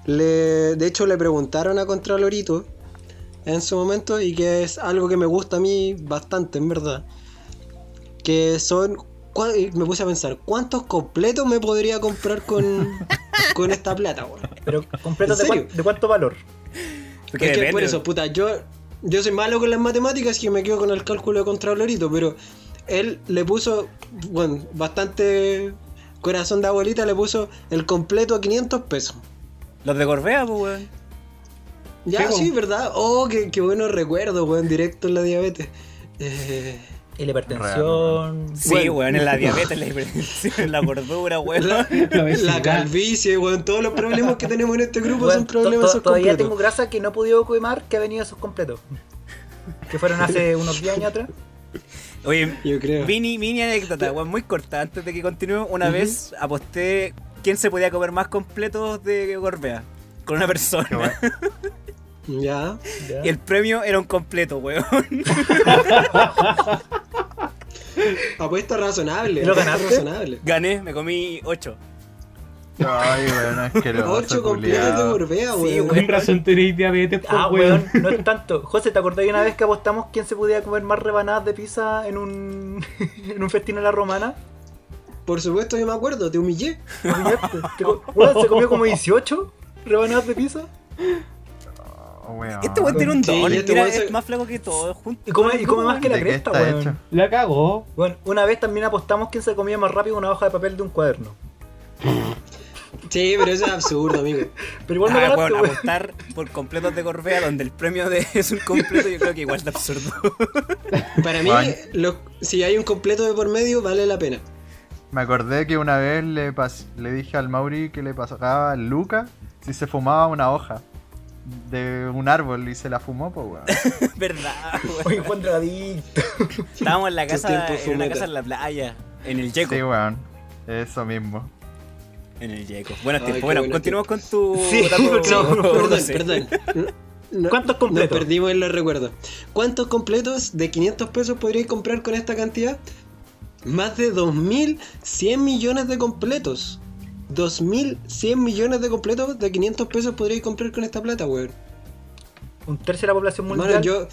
le. De hecho, le preguntaron a Contralorito en su momento y que es algo que me gusta a mí bastante, en verdad. Que son. Me puse a pensar, ¿cuántos completos me podría comprar con, con esta plata, weón? Pero completo ¿En de, cuán- de cuánto valor. Porque Es que depende. por eso, puta, yo, yo soy malo con las matemáticas y me quedo con el cálculo de Contralorito, pero él le puso, bueno, bastante corazón de abuelita, le puso el completo a 500 pesos. Los de Gorbea, pues, weón. Ya, Sí, sí, po. ¿verdad? Oh, qué, qué buenos recuerdos, weón, directo en la diabetes. Eh, Y la hipertensión. Sí, Bueno. weón, en la diabetes, la hipertensión, la gordura, weón. la, calvicie, weón, todos los problemas que tenemos en este grupo Bueno, son problemas to- to- todavía completos. tengo grasa que no he podido quemar que ha venido esos completos. Que fueron hace unos 10 años atrás. Oye, Yo creo. mini, mini anécdota, weón, muy corta. Antes de que continúe, una vez aposté quién se podía comer más completos de Gorbea. Con una persona. Bueno. Ya. Ya. Y el premio era un completo, weón. Apuesta razonable. ¿Y lo ganaste? razonable. Gané, me comí 8. Ay, bueno, asqueroso. Ocho completos de. Gorbea, Sí, weón. Con razón tenéis diabetes, pues, Ah, weón. weón, no es tanto. José, ¿te acordás de una vez que apostamos quién se podía comer más rebanadas de pizza en un, en un festín a la romana? Por supuesto, yo me acuerdo, te humillé. ¿Te pillaste? Te co- weón, se comió como 18 rebanadas de pizza. Oh, weón. Este weón tiene un Sí, don. este weón es más flaco que todo. junto. Y come, y come más que la ¿De qué cresta, weón. hecho? La cagó. Bueno, una vez también apostamos quién se comía más rápido una hoja de papel de un cuaderno. Sí, pero eso es absurdo, amigo. Pero igual me Ah, ganaste, weón. apostar por completos de Gorbea donde el premio de es un completo, yo creo que igual es absurdo. Para mí, si hay un completo de por medio, vale la pena. Me acordé que una vez le, pas- le dije al Mauri que le pasaba a Luca si se fumaba una hoja de un árbol y se la fumó, pues weón. ¿Verdad, weón? Oye, Juan drogadicto. Estábamos en la casa, en una casa en la playa, en el Yeco. Sí, weón. Eso mismo. En el Yeco. Buenos tiempos. Bueno, buenos continuamos con tu Sí, no, Perdón, perdón. No- ¿Cuántos completos? Nos perdimos en los recuerdos. ¿Cuántos completos de 500 pesos podríais comprar con esta cantidad? Más de 2.100 millones de completos. 2.100 millones de completos de 500 pesos podríais comprar con esta plata, weón. Un tercio de la población mundial. yo...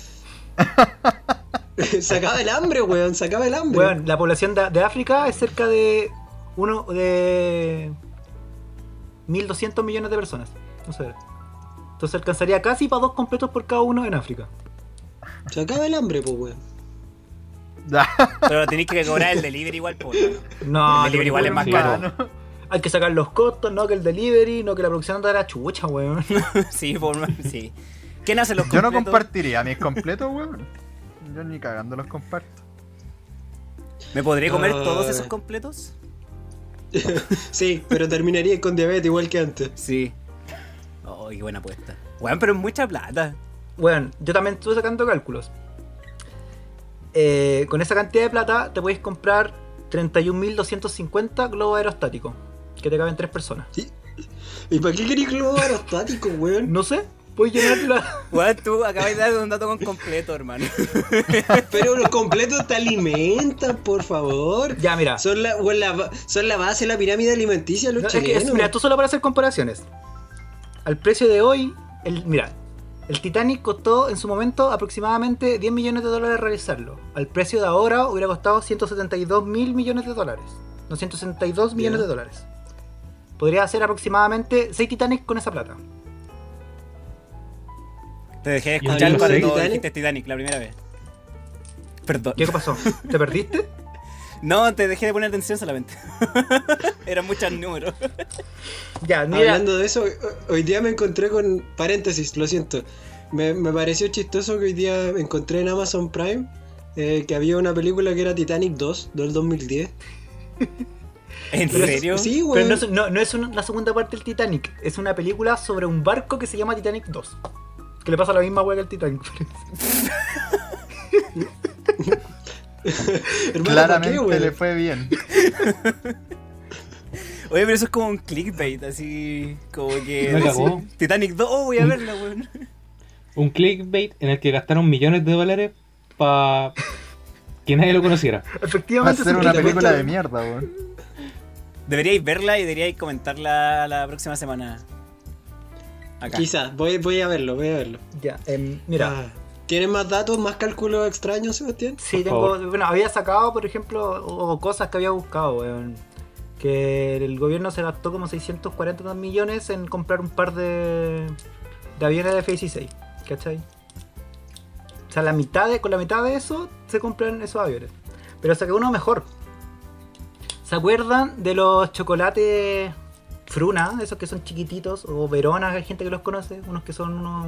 se acaba el hambre, weón. Se acaba el hambre. Weón, la población de, de África es cerca de uno de 1200 millones de personas. No sé. Entonces alcanzaría casi para dos completos por cada uno en África. Se acaba el hambre, pues, weón. Pero tenéis que cobrar el delivery igual, por No, El delivery igual es más sí, caro. Hay que sacar los costos, no que el delivery, no que la producción anda de la chucha, weón. Sí, por más, sí. ¿Quién hace los Yo no completos? compartiría mis completos, weón. Yo ni cagando los comparto. ¿Me podré comer todos esos completos? Sí, pero terminaría con diabetes igual que antes. Sí. Oh, qué buena apuesta. Weón, pero es mucha plata. Bueno, yo también estuve sacando cálculos. Eh, con esa cantidad de plata te puedes comprar 31.250 globos aerostáticos. Que te caben tres personas. ¿Y para qué querés globo aerostático, weón? No sé, puedes llenarla. Weón, tú acabas de dar un dato con completo, hermano. Pero los completos te alimentan, por favor. ya, mira. Son la, son la base de la pirámide alimenticia los No, es que es- chilenos. mira, esto solo para hacer comparaciones. Al precio de hoy, el, mira, el Titanic costó en su momento aproximadamente 10 millones de dólares realizarlo. Al precio de ahora hubiera costado 172 mil millones de dólares. No, 162 millones de dólares. Podría hacer aproximadamente 6 Titanic con esa plata. Te dejé de ¿Y un escuchar Titanic? cuando Titanic? dijiste Titanic la primera vez. Perdón. ¿Qué pasó? ¿Te perdiste? No, te dejé de poner atención solamente. Eran muchos números. Ya, mira. Hablando de eso, ho- hoy día me encontré con. Paréntesis, lo siento. Me, me pareció chistoso que hoy día encontré en Amazon Prime eh, que había una película que era Titanic 2 del 2010. ¿En Pero- serio? Sí, Pero no, es- no- no es una- la segunda parte del Titanic, es una película sobre un barco que se llama Titanic 2. Que le pasa la misma hueá que al Titanic. Hermano, ¿por qué, Claramente le fue bien. Oye, pero eso es como un clickbait, así como que... Me. Titanic 2, oh, voy a verla, weón. Un clickbait en el que gastaron millones de dólares para que nadie lo conociera. Va a Efectivamente, ser es una un película de mierda, weón. Deberíais verla y deberíais comentarla la próxima semana. Acá. Quizás, voy, voy a verlo, voy a verlo. Ya, em, mira. Ah, ¿Tienes más datos, más cálculos extraños, Sebastián? Sí, tengo. Bueno, había sacado, por ejemplo, o, o cosas que había buscado, weón. Que el gobierno se gastó como 640 millones en comprar un par de, de aviones de F-16. ¿Cachai? O sea, la mitad de, con la mitad de eso se compran esos aviones. Pero saqué uno mejor. ¿Se acuerdan de los chocolates Fruna? Esos que son chiquititos, o Verona, hay gente que los conoce. Unos que son unos,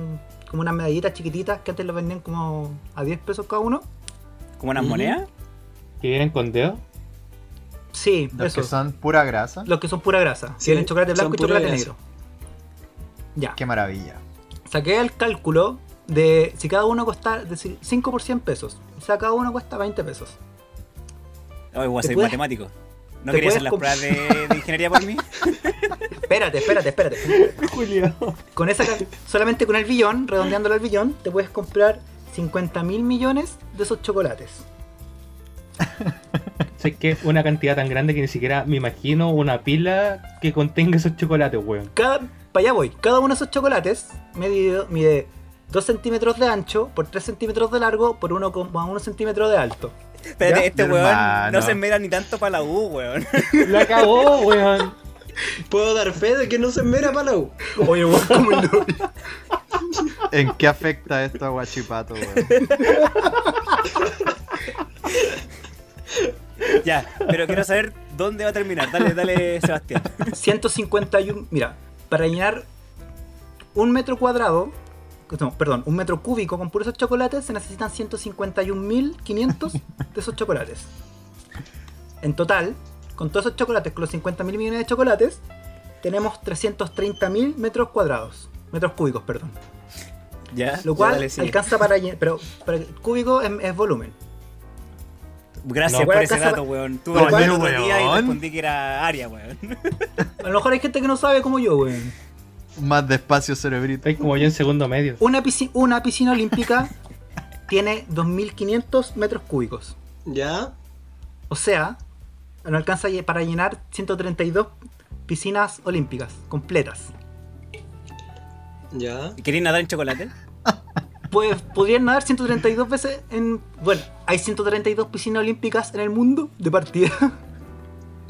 como unas medallitas chiquititas que antes los vendían como a 10 pesos cada uno. ¿Como unas monedas? Que vienen con dedos. Sí, Los eso. que son pura grasa. Los que son pura grasa. Sí, Tienen chocolate blanco y chocolate grasa. negro. Ya. Qué maravilla. Saqué el cálculo de si cada uno cuesta de si- 5 por 100 pesos. O sea, cada uno cuesta 20 pesos. Oye, voy a ¿Te ser puedes- matemático. ¿No te querías hacer puedes las pruebas de, de ingeniería por mí? Espérate, espérate, espérate. Julio. Con esa, solamente con el billón, redondeándolo al billón, te puedes comprar 50 mil millones de esos chocolates. Sé que es una cantidad tan grande que ni siquiera me imagino una pila que contenga esos chocolates, weón. Cada, para allá voy. Cada uno de esos chocolates mide, mide 2 centímetros de ancho por 3 centímetros de largo por 1,1 centímetros de alto. Espérate, este weón Hermano. no se mera ni tanto para la U, weón. La cagó, weón. Puedo dar fe de que no se mera para la U. Oye, weón, como el novio. ¿En qué afecta esto a Guachipato, weón? Ya, pero quiero saber dónde va a terminar. Dale, dale, Sebastián. 151. Mira, para llenar un metro cuadrado, no, perdón, un metro cúbico con puros esos chocolates se necesitan 151.500 de esos chocolates. En total, con todos esos chocolates, con los 50.000 millones de chocolates, tenemos 330.000 metros cuadrados. Metros cúbicos, perdón. Ya, Lo ya, cual dale, alcanza para llenar. Pero, para cúbico es, es volumen. Gracias No. por ese dato, weón. Tuve el otro día y respondí que era área, weón. A lo mejor hay gente que no sabe como yo, weón. Más despacio, cerebrito. Estáis como yo en segundo medio. Una, pisci- una piscina olímpica tiene 2.500 metros cúbicos. ¿Ya? O sea, no alcanza para llenar 132 piscinas olímpicas completas. ¿Ya? ¿Queréis nadar en chocolate? Pues podrían nadar 132 veces en... Bueno, hay 132 piscinas olímpicas en el mundo de partida.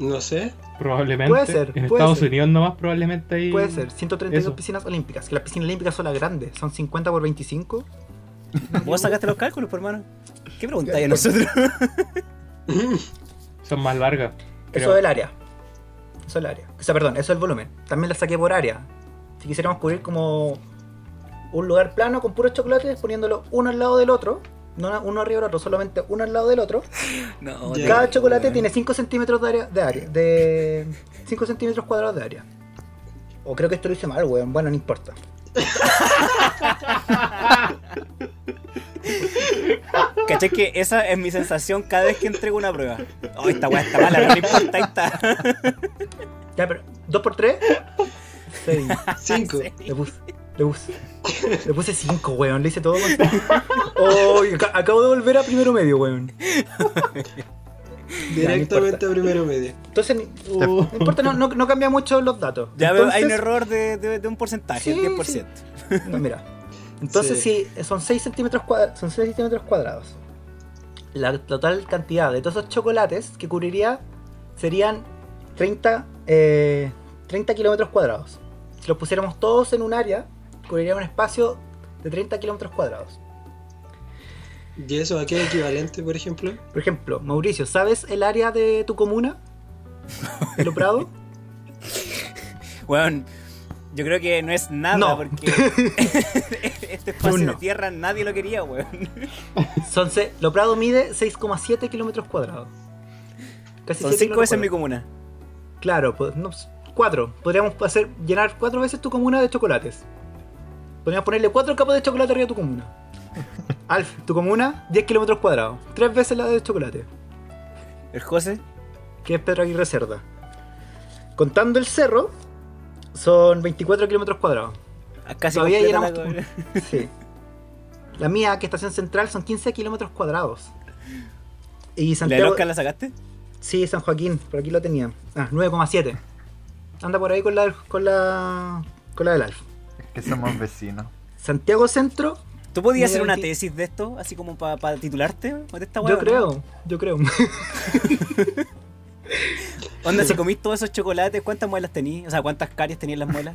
No sé. Probablemente. Puede ser, En puede Estados ser. Unidos nomás probablemente hay... Puede ser, 132 Eso. piscinas olímpicas. Que las piscinas olímpicas son las grandes, son 50 por 25. ¿Vos sacaste los cálculos, por hermano? ¿Qué preguntáis a nosotros? Son más largas. Eso es el área. Eso es el área. O sea, perdón, eso es el volumen. También la saqué por área. Si quisiéramos cubrir como un lugar plano con puros chocolates, poniéndolo uno al lado del otro, no uno arriba del otro, solamente uno al lado del otro. No. Cada chocolate tiene 5 centímetros de área, de área, de 5 centímetros cuadrados de área. O creo que esto lo hice mal, weón. Bueno, no importa. ¿Cachai que esa es mi sensación cada vez que entrego una prueba? Oh, esta weá está mala, no importa, ahí está. Ya, pero. ¿2 por 3 6. 5. Le puse. Le puse. Le puse 5, weón. Le hice todo con. Oh, acabo de volver a primero medio, weón. Directamente a primero medio. Entonces, no importa, no, no, no cambia mucho los datos. Ya veo, hay un Entonces- error de, de- de un porcentaje, Sí, el 10%. No, mira. Entonces, Sí. si son 6 centímetros cuadrados, son 6 centímetros cuadrados. La total cantidad de todos esos chocolates que cubriría serían 30, eh, 30 kilómetros cuadrados. Si los pusiéramos todos en un área, cubriría un espacio de 30 kilómetros cuadrados. ¿Y eso a qué equivalente, por ejemplo? Por ejemplo, Mauricio, ¿sabes el área de tu comuna? ¿Lo Prado? Weón, yo creo que no es nada No. porque este espacio Uno. de tierra nadie lo quería, weón. Son se- Lo Prado mide 6,7 kilómetros cuadrados. Casi Son siete 5 veces mi comuna. Claro, pues, no, cuatro. Podríamos hacer, llenar cuatro veces tu comuna de chocolates. Podríamos ponerle cuatro capas de chocolate arriba a tu comuna. Alf, tu comuna, 10 kilómetros cuadrados. Tres veces la de chocolate. El José, que es Pedro Aguirre Cerda. Contando el cerro, son 24 kilómetros cuadrados. casi Todavía llenamos la- Sí. La mía, que es estación central, son 15 kilómetros cuadrados. Y ¿La Santiago. Oscar la sacaste? Sí, San Joaquín, por aquí lo tenía. Ah, 9,7. Anda por ahí con la, con la, con la del Alf. Que somos vecinos. Santiago Centro, ¿Tú podías hacer una aquí- tesis de esto, así como para titularte? de esta weá, yo no? creo, yo creo. Onda, si comís todos esos chocolates, ¿cuántas muelas tenías? O sea, ¿cuántas caries tenías en las muelas?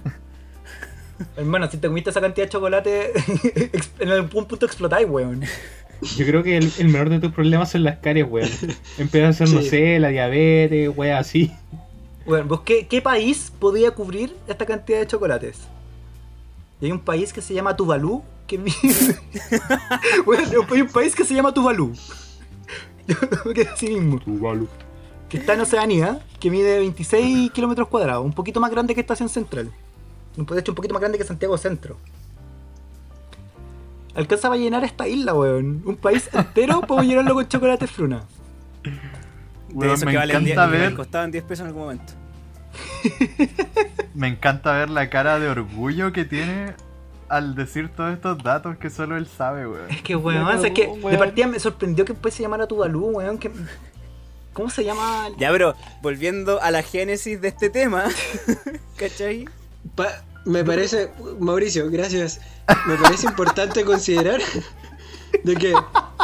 Hermano, si te comiste esa cantidad de chocolate, en algún punto explotáis, weón. Yo creo que el, el menor de tus problemas son las caries, weón. Empieza a ser, no sé, la diabetes, weón, así. Bueno, ¿qué, qué país podía cubrir esta cantidad de chocolates? Y hay un país que se llama Tuvalu, que mide... bueno, hay un país que se llama Tuvalu. así mismo. Que está en Oceanía, que mide 26 kilómetros cuadrados, un poquito más grande que Estación Central. De hecho, un poquito más grande que Santiago Centro. Alcanzaba a llenar esta isla, weón. Un país entero podemos llenarlo con chocolate fruna. De Weón, me que 10, encanta que ver, costaban 10 pesos en algún momento. Me encanta ver la cara de orgullo que tiene al decir todos estos datos que solo él sabe, weón. Es que, weón, es que de partida me sorprendió que país se llamara Tuvalu, weón. Que... ¿Cómo se llama? Ya, pero volviendo a la génesis de este tema, ¿cachai? Pa- me parece, Mauricio, gracias. Me parece importante considerar de que,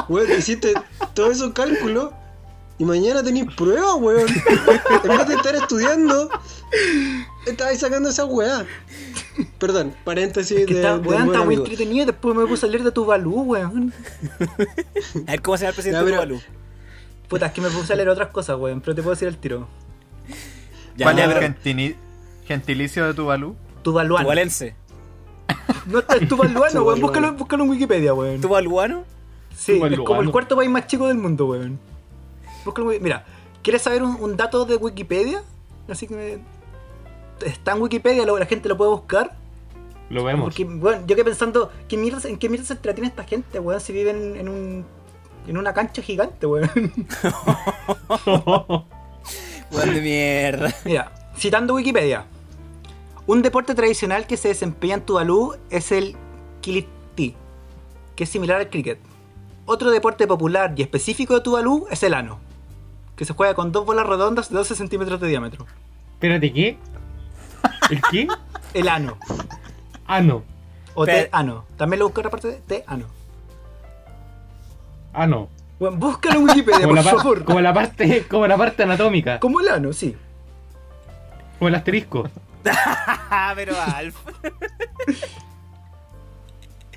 weón, hiciste todos esos cálculos y mañana tenéis pruebas, weón. En vez de estar estudiando, estabais sacando esa weá. Perdón, paréntesis Que de, weón, buen está muy y después me puse a leer de Tuvalu, weón. A ver cómo se llama el presidente de pero- Tuvalu. Puta, es que me puse a leer otras cosas, weón, pero te puedo decir el tiro. Ya, ¿Cuál es el gentilicio de Tuvalu? Tuvaluano. Tuvalense. No, es tuvaluano, weón. Búscalo, búscalo en Wikipedia, weón. ¿Tuvaluano? Sí, es como el cuarto país más chico del mundo, weón. Mira, ¿quieres saber un, un dato de Wikipedia? Así que me- está en Wikipedia, la gente lo puede buscar. Lo vemos. Porque, bueno, yo que pensando, ¿qué mierda, ¿en qué mierda se entretiene esta gente, weón? Si viven en un. en una cancha gigante, weón. Weón de mierda. Mira, citando Wikipedia. Un deporte tradicional que se desempeña en Tuvalu es el kiliti, que es similar al cricket. Otro deporte popular y específico de Tuvalu es el ano, que se juega con dos bolas redondas de 12 centímetros de diámetro. Espérate, ¿qué? ¿El qué? El ano, Ah, no. o te ano. También lo busco otra parte de te ano. Ah, no. Bueno, búscalo en Wikipedia, Como por la, favor. como la parte, como la parte anatómica. Como el ano, sí. Como el asterisco. Pero Alf.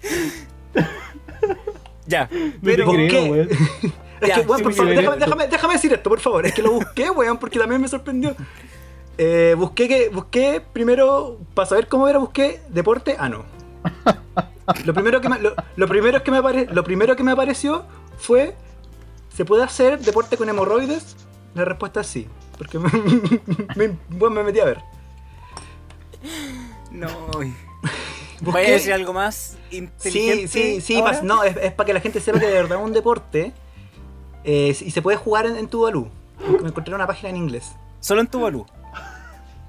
ya, No pero te creo, ¿qué? Es Ya, que, weón, sí, por favor, déjame, lento. déjame- déjame decir esto, por favor. Es que lo busqué, weón, porque también me sorprendió. Eh, busqué que busqué primero, para saber cómo era, busqué deporte ano. Lo primero que me, lo, lo primero que me apare- lo primero que me apareció fue ¿se puede hacer deporte con hemorroides? La respuesta es sí, porque me, me- bueno, me metí a ver. no. ¿Vaya a decir algo más Sí, inteligente? sí, sí, pas- no, es, para que la gente sepa que de verdad es un deporte eh, y se puede jugar en, en Tuvalu. Me encontré una página en inglés. Solo en Tuvalu.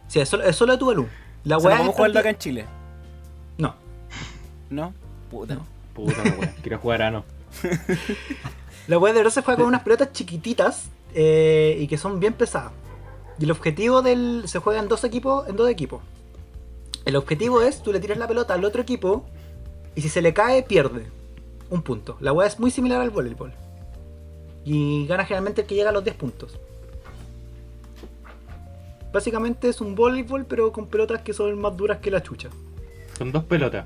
Sí, es solo, es solo Tuvalu. La weá no podemos jugarlo acá en Chile. No. ¿No? Puta. Puta, no, weón. Quiero jugar a no. La weá de verdad se juega con unas pelotas chiquititas eh, y que son bien pesadas. Y el objetivo del. se juega en dos equipos, en dos equipos. El objetivo es, tú le tiras la pelota al otro equipo y si se le cae, pierde. Un punto. La weá es muy similar al voleibol. Y gana generalmente el que llega a los 10 puntos. Básicamente es un voleibol, pero con pelotas que son más duras que la chucha. Con dos pelotas.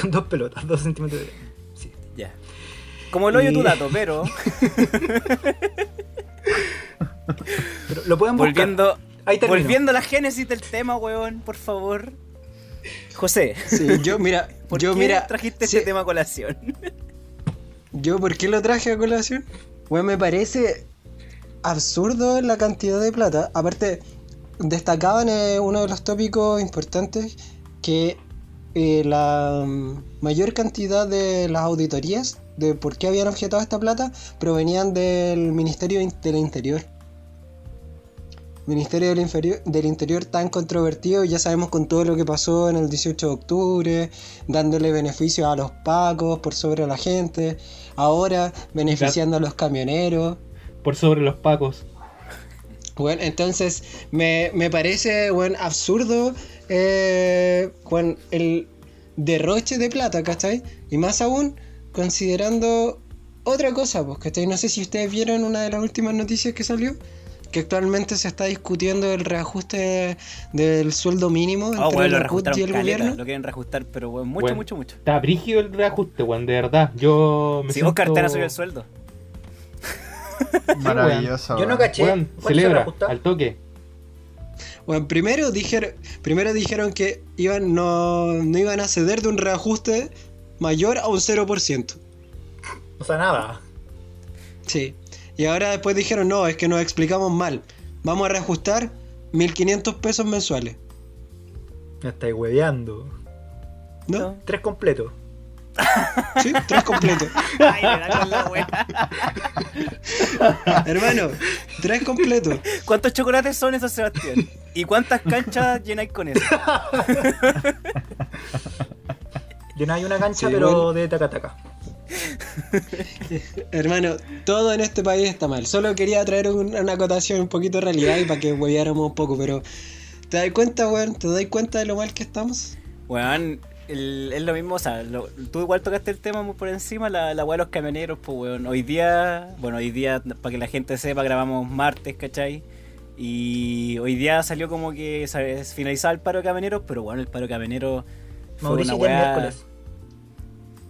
Con dos pelotas, dos centímetros de. Sí. Ya. Como el hoyo Y- tu dato, pero Pero lo pueden buscar. volviendo, Ahí volviendo a la génesis del tema, weón, por favor. José, Sí, yo, mira, ¿por yo, qué mira, trajiste sí, este tema a colación? ¿Yo por qué lo traje a colación? Bueno, me parece absurdo la cantidad de plata. Aparte, destacaban eh, uno de los tópicos importantes que eh, la mm, mayor cantidad de las auditorías de por qué habían objetado esta plata provenían del Ministerio in- del Interior. Ministerio del, Inferior- del Interior tan controvertido, ya sabemos con todo lo que pasó en el 18 de octubre, dándole beneficios a los pacos por sobre la gente, ahora beneficiando a los camioneros. Por sobre los pacos. Bueno, entonces me, me parece bueno, absurdo eh, bueno, el derroche de plata, ¿cachai? Y más aún considerando otra cosa, pues, ¿cachai? No sé si ustedes vieron una de las últimas noticias que salió, que actualmente se está discutiendo el reajuste del sueldo mínimo entre Oh, weón, lo y el caleta, gobierno. lo quieren reajustar, pero weón, mucho, mucho, mucho. Está brígido el reajuste, weón, de verdad. Yo me Si siento... Oscar te ha subido el sueldo. Maravilloso. Yo no caché. Weón, ¿Cuál se celebra, al toque. Bueno, primero dijeron, primero dijeron que iban, no, no iban a ceder de un reajuste mayor a un 0%. O sea, nada. Sí. Y ahora después dijeron, no, es que nos explicamos mal. Vamos a reajustar 1500 pesos mensuales. Me estáis hueveando. ¿No? Tres completos. Sí, tres completos. Ay, me da con la wea. Hermano, tres completos. ¿Cuántos chocolates son esos, Sebastián? ¿Y cuántas canchas llenáis con eso? Hay una cancha, Sí, pero bueno. de taca-taca. Hermano, todo en este país está mal. Solo quería traer un- una acotación un poquito de realidad y para que hueveáramos un poco, pero ¿te das cuenta, weón? ¿Te das cuenta de lo mal que estamos? Weón, es lo mismo, o sea, lo- tú igual tocaste el tema muy por encima, la, la weá de los camioneros, pues weón. Hoy día, bueno, hoy día, para que la gente sepa, grabamos martes, ¿cachai? Y hoy día salió como que se finalizaba el paro de camioneros, pero bueno, el paro de camioneros fue Mauricio, una weá...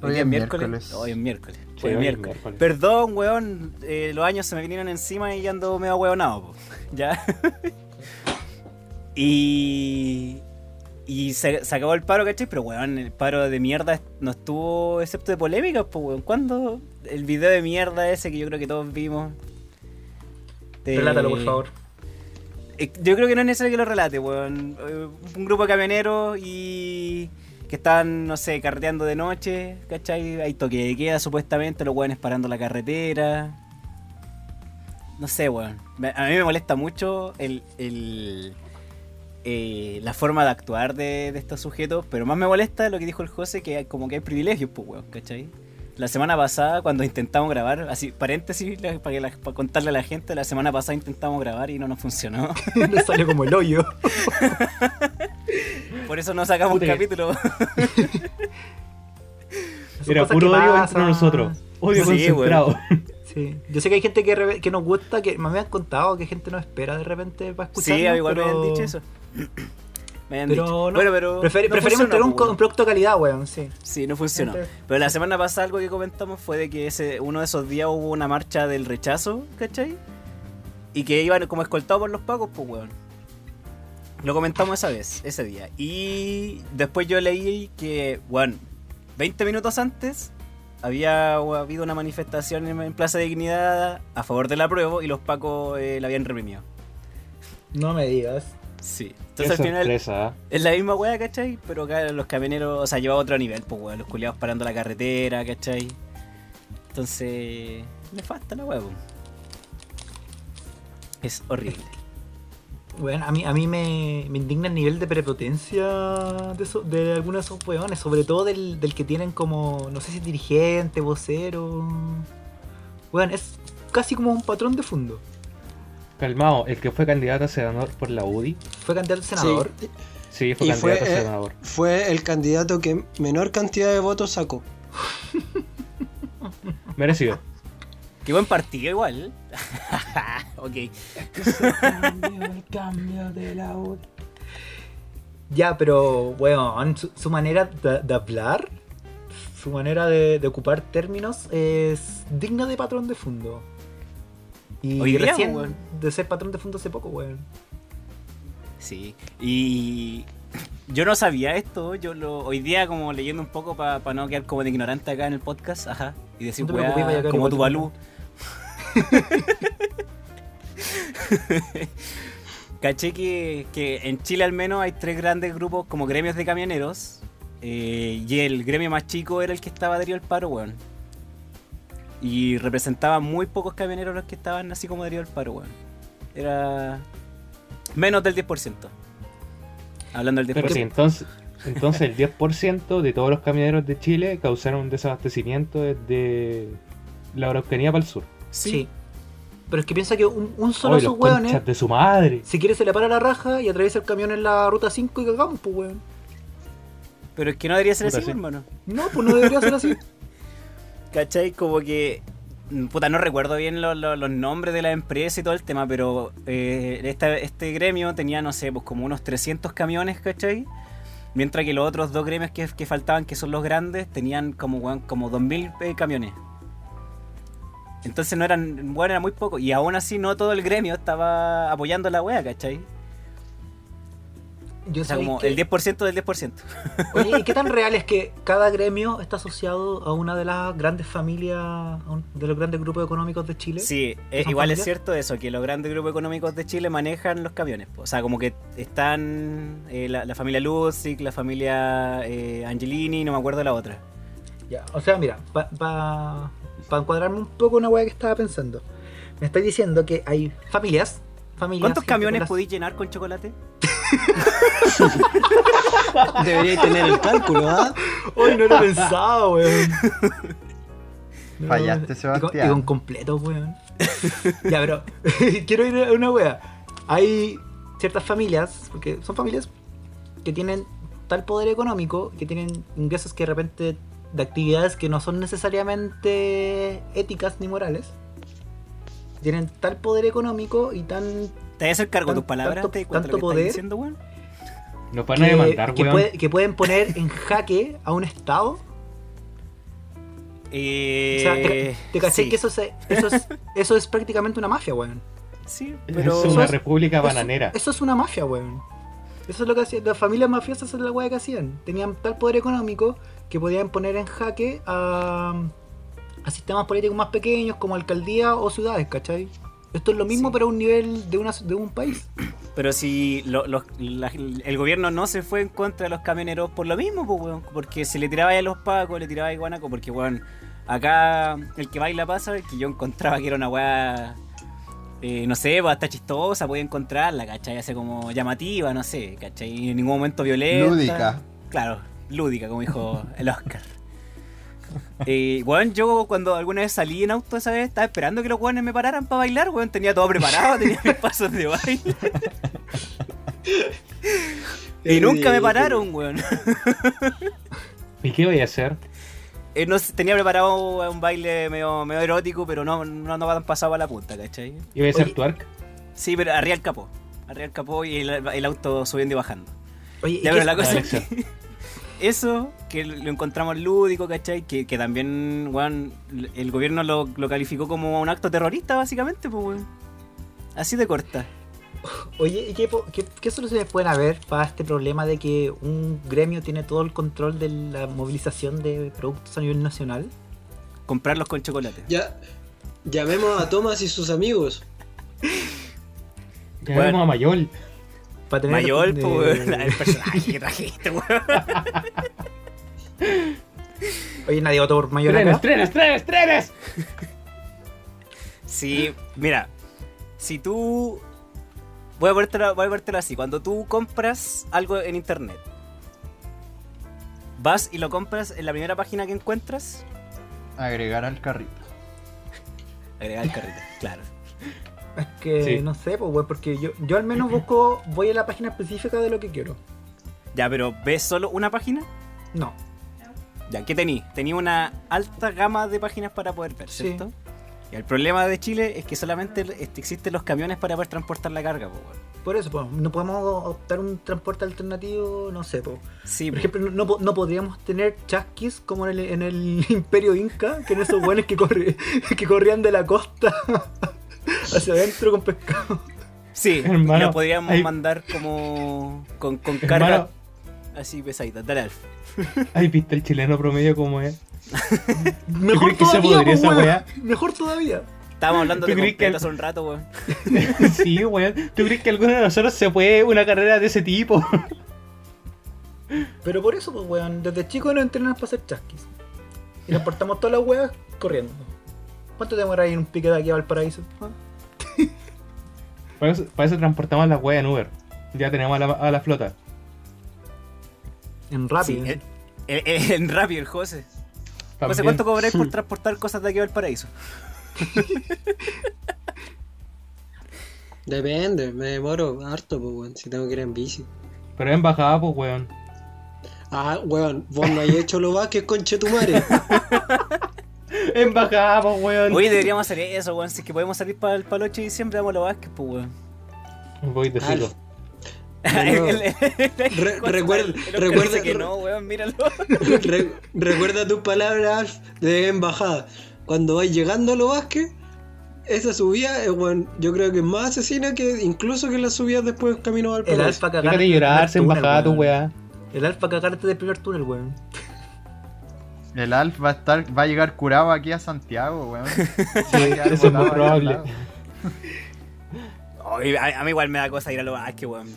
Hoy es miércoles. Hoy es miércoles. Sí, Hoy es miércoles. miércoles. Perdón, weón, eh, los años se me vinieron encima y ya ando medio weonado, po. ¿ya? y... Y se, se acabó el paro, ¿cachai? Pero, weón, el paro de mierda no estuvo excepto de polémicas, pues, weón. ¿Cuándo? El video de mierda ese que yo creo que todos vimos. de- Relátalo, por favor. eh, Yo creo que no es necesario que lo relate, weón. Eh, Un grupo de camioneros y que estaban, no sé, carreteando de noche, ¿cachai? Hay toque de queda, supuestamente, los weones parando la carretera. No sé, weón. A mí me molesta mucho el, el, eh, la forma de actuar de, de estos sujetos, pero más me molesta lo que dijo el José, que hay- como que hay privilegios, pues, weón, ¿cachai? La semana pasada, cuando intentamos grabar, así, paréntesis, para, que la- para contarle a la gente, la semana pasada intentamos grabar y no nos funcionó. Le salió como el hoyo. Por eso no sacamos un Puta capítulo. Era puro odio entre nosotros. Odio Sí, concentrado. Sí. Yo sé que hay gente que, nos gusta, que me habían contado que gente nos espera de repente para escuchar. Sí, igual me habían dicho eso. Me habían Pero dicho. no, bueno, pero. preferi- no preferimos entregar un, producto de calidad, weón, sí. Sí, no funcionó. Gente- Pero la semana pasada algo que comentamos fue de que ese uno de esos días hubo una marcha del rechazo, ¿cachai? Y que iban como escoltados por los pagos, pues, weón. Lo comentamos esa vez, ese día. Y después yo leí que, weón, 20 minutos antes había habido una manifestación en, Plaza de Dignidad a favor del apruebo y los pacos eh, la habían reprimido. No me digas. Sí. Qué Entonces al final sorpresa, ¿eh? es la misma weá, ¿cachai? Pero acá los camioneros, o sea, lleva a otro nivel, pues weón. Los culiados parando la carretera, ¿cachai? Entonces, me falta la weá. Es horrible. Bueno, a mí, a mí me, me indigna el nivel de prepotencia de, algunos de esos weones, sobre todo del, del que tienen como, no sé si dirigente, vocero. Bueno, es casi como un patrón de fondo. Calmado, el que fue candidato a senador por la UDI. Fue candidato a senador. Sí, Sí, fue Y candidato fue, a eh, senador. fue el candidato que menor cantidad de votos sacó. Merecido. Qué buen partido igual. ok. el cambio de la. Ya, pero, weón, su, su manera de, de hablar, su manera de, de ocupar términos es digna de patrón de fondo. Y Hoy día, recién weón. de ser patrón de fondo hace poco, weón. Sí. Y yo no sabía esto. Yo lo hoy día como leyendo un poco para no quedar como de ignorante acá en el podcast, ajá. Y decir, No weá, como tu balú. Caché que, que en Chile al menos hay tres grandes grupos como gremios de camioneros. eh, y el gremio más chico era el que estaba adherido al paro, weón. Y representaba muy pocos camioneros los que estaban así como adheridos al paro, weón. Era menos del 10%. Hablando del 10%. Pero sí, entonces, entonces el 10% de todos los camioneros de Chile causaron un desabastecimiento desde la Araucanía para el sur. Sí. Pero es que piensa que un, un solo de esos conchas de su madre. si quiere se le para la raja y atraviesa el camión en la ruta 5 y cagamos, pues weón. Pero es que no debería ser así, sí. hermano. No, pues no debería ser así. ¿Cachai? Como que. Puta, no recuerdo bien lo- lo- los nombres de la empresa y todo el tema, pero eh, esta- este gremio tenía, no sé, pues como unos 300 camiones, ¿cachai? Mientras que los otros dos gremios que, que faltaban, que son los grandes, tenían como, como 2.000 eh, camiones. Entonces no eran, bueno, era muy poco. Y aún así no todo el gremio estaba apoyando la wea, ¿cachai? Yo O sea, como que- el 10% del 10%. Oye, ¿y qué tan real es que cada gremio está asociado a una de las grandes familias, a de los grandes grupos económicos de Chile? Sí, eh, igual es cierto eso, que los grandes grupos económicos de Chile manejan los camiones. O sea, como que están eh, la, la familia Lucic, la familia eh, Angelini, no me acuerdo la otra. Ya, o sea, mira, para encuadrarme un poco una weá que estaba pensando. Me estáis diciendo que hay familias. familias ¿Cuántos camiones las- podéis llenar con chocolate? Debería tener el cálculo, ¿ah? Uy, no lo he pensado, weón. No, Fallaste, y con- Sebastián. Y con completo, weón. ya, pero quiero ir a una wea. Hay ciertas familias, porque son familias que tienen tal poder económico, que tienen ingresos que de repente de actividades que no son necesariamente éticas ni morales. Tienen tal poder económico y tan ¿Te hacer cargo de tus Tan- palabras? tanto- ¿Te das cuenta tanto lo que estás poder. diciendo, weón? Nos van a que, demandar, que weón. puede- que pueden poner en jaque a un estado. Eh, O sea, te, te caché sí. que eso, se- eso, es, eso es prácticamente una mafia, weón. Sí, Es pero... una es- república Eso- bananera. Eso, es una mafia, weón. Eso es lo que hacían. Las familias mafiosas es la weá que hacían. Tenían tal poder económico que podían poner en jaque a, a sistemas políticos más pequeños como alcaldía o ciudades, ¿cachai? Esto es lo mismo, Sí. pero a un nivel de, una, de un país. Pero si lo- los- la- el gobierno no se fue en contra de los camioneros por lo mismo, pues, weón. Porque se le tiraba a los pacos, le tiraba a Guanaco, porque, weón, acá el que baila pasa, que yo encontraba que era una weá, eh, no sé, pues, hasta chistosa, podía encontrarla, ¿cachai? Hace como llamativa, no sé, ¿cachai? Y en ningún momento violenta. Lúdica. Claro, lúdica, como dijo el Oscar. Eh, weón, yo cuando alguna vez salí en auto esa vez, estaba esperando que los weones me pararan para bailar, weón. Tenía todo preparado, tenía mis pasos de baile. y nunca me pararon, weón. ¿Y qué voy a hacer? Eh, no tenía preparado un baile medio, medio erótico, pero no, no, no pasado a la punta, ¿cachai? ¿Y voy a hacer twerk? Sí, pero arriba el capó. Arriba el capó y el, el auto subiendo y bajando. Oye, ¿y Ya, qué- pero la cosa es Alexa. que eso, que lo encontramos lúdico, ¿cachai? Que, que también, weón, el gobierno lo, lo calificó como un acto terrorista, básicamente, pues, weón. Así de corta. Oye, ¿y qué, qué- qué soluciones pueden haber para este problema de que un gremio tiene todo el control de la movilización de productos a nivel nacional? Comprarlos con chocolate. Ya, llamemos a Thomas y sus amigos. Bueno. vemos a Mayol. Para tener. Mayol, pues, weón, el personaje que trajiste, weón. Oye, nadie votó por Mayol Trenes, acá. trenes, trenes, trenes. Sí, mira, si tú. Voy a, ponértelo, voy a ponértelo así: cuando tú compras algo en internet, vas y lo compras en la primera página que encuentras, Agregar al carrito. agregar el carrito, claro. Es que Sí. no sé, pues, weón, porque yo, yo al menos busco, voy a la página específica de lo que quiero. Ya, pero ¿ves solo una página? No. Ya, ¿qué tení? Tenía una alta gama de páginas para poder ver, Sí. ¿cierto? Y el problema de Chile es que solamente este, existen los camiones para poder transportar la carga, weón. Por eso, pues, no podemos optar un transporte alternativo, no sé, pues. Sí, Por po. ejemplo, no, po- no podríamos tener chasquis como en el, en el Imperio Inca, que en esos buenos que, corre- que corrían de la costa hacia adentro con pescado. sí, Hermano, lo podríamos hay- mandar como con, con Hermano. carga así pesadita. Dale, Alf. ¿Has visto el chileno promedio como es? Mejor crees que se todavía, esa weá? Mejor todavía. Estábamos hablando ¿Tú de que- hace un rato, weón. sí, weón. ¿Tú crees que alguno de nosotros se puede una carrera de ese tipo? Pero por eso, pues, weón, desde chicos nos entrenamos para hacer chasquis. Y nos portamos todas las weas corriendo. ¿Cuánto demora ahí en un pique de aquí a Valparaíso? ¿Ah? Para eso, para eso transportamos las weas en Uber. Ya tenemos a la, a la flota. En Sí, rápido. el- el- el- en rápido, el José. José. ¿cuánto cobráis por transportar cosas de aquí al paraíso? Depende, me demoro harto, pues, weón, si tengo que ir en bici. Pero en bajada, pues, weón. Ah, weón, vos no hayas hecho lo Vázquez, conche tu madre. Pues, weón. Oye, deberíamos hacer eso, weón. Si es que podemos salir para el, para el 8 de diciembre, vamos a los Vázquez, pues, weón. Voy de Re- Oscar- recuerda- recuerda- que no, weón, míralo. Re- recuerda tus palabras, Alf, de embajada. Cuando vais llegando a lo Vázquez, esa subida, eh, weón, yo creo que es más asesina que incluso que las subidas después camino al El alfa cagarte. Déjate llorar, tu weón. weá. El alfa cagarte del primer túnel, weón. El Alf va a estar, va a llegar curado aquí a Santiago, weón. Sí, eso es muy probable. Oye, a, a mí igual me da cosa ir a los Vázquez, weón.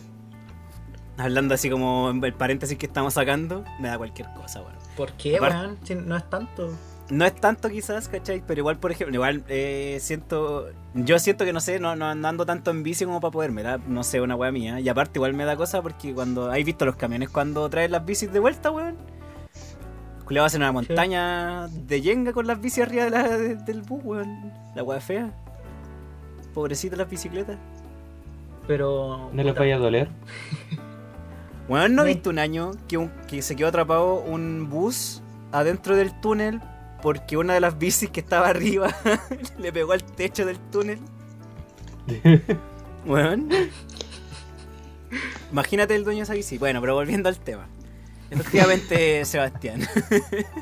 Hablando así como el paréntesis que estamos sacando, me da cualquier cosa, weón. ¿Por qué, Aparte- weón? Si no es tanto. No es tanto quizás, ¿cachai? Pero igual, por ejemplo, igual eh, siento... Yo siento que, no sé, no, no, no ando tanto en bici como para poder, me da, no sé, una weá mía. Y aparte igual me da cosa porque cuando... ¿Has visto los camiones cuando traen las bicis de vuelta, weón? Culeado hacen una montaña de yenga con las bicis arriba de la- de- del bus, weón. La weá fea. Pobrecita las bicicletas. Pero. No les vaya a doler. Weón, ¿no No. viste un año que, un- que se quedó atrapado un bus adentro del túnel porque una de las bicis que estaba arriba le pegó al techo del túnel? Weón. Imagínate el dueño de esa bici. Bueno, pero volviendo al tema. Efectivamente, Sebastián.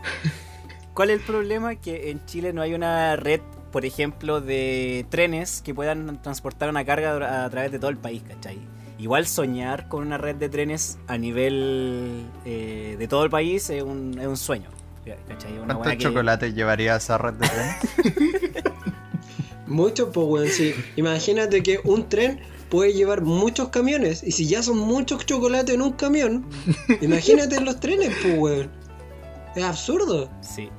¿Cuál es el problema? Que en Chile no hay una red, por ejemplo, de trenes que puedan transportar una carga a través de todo el país, ¿cachai? Igual soñar con una red de trenes a nivel eh, de todo el país es un, es un sueño. ¿cachai? Una ¿Cuántos que- chocolates llevaría esa red de tren? Mucho, pues, weón, sí. Imagínate que un tren puede llevar muchos camiones. Y si ya son muchos chocolates en un camión, imagínate en los trenes, pues, weón. Es absurdo. Sí.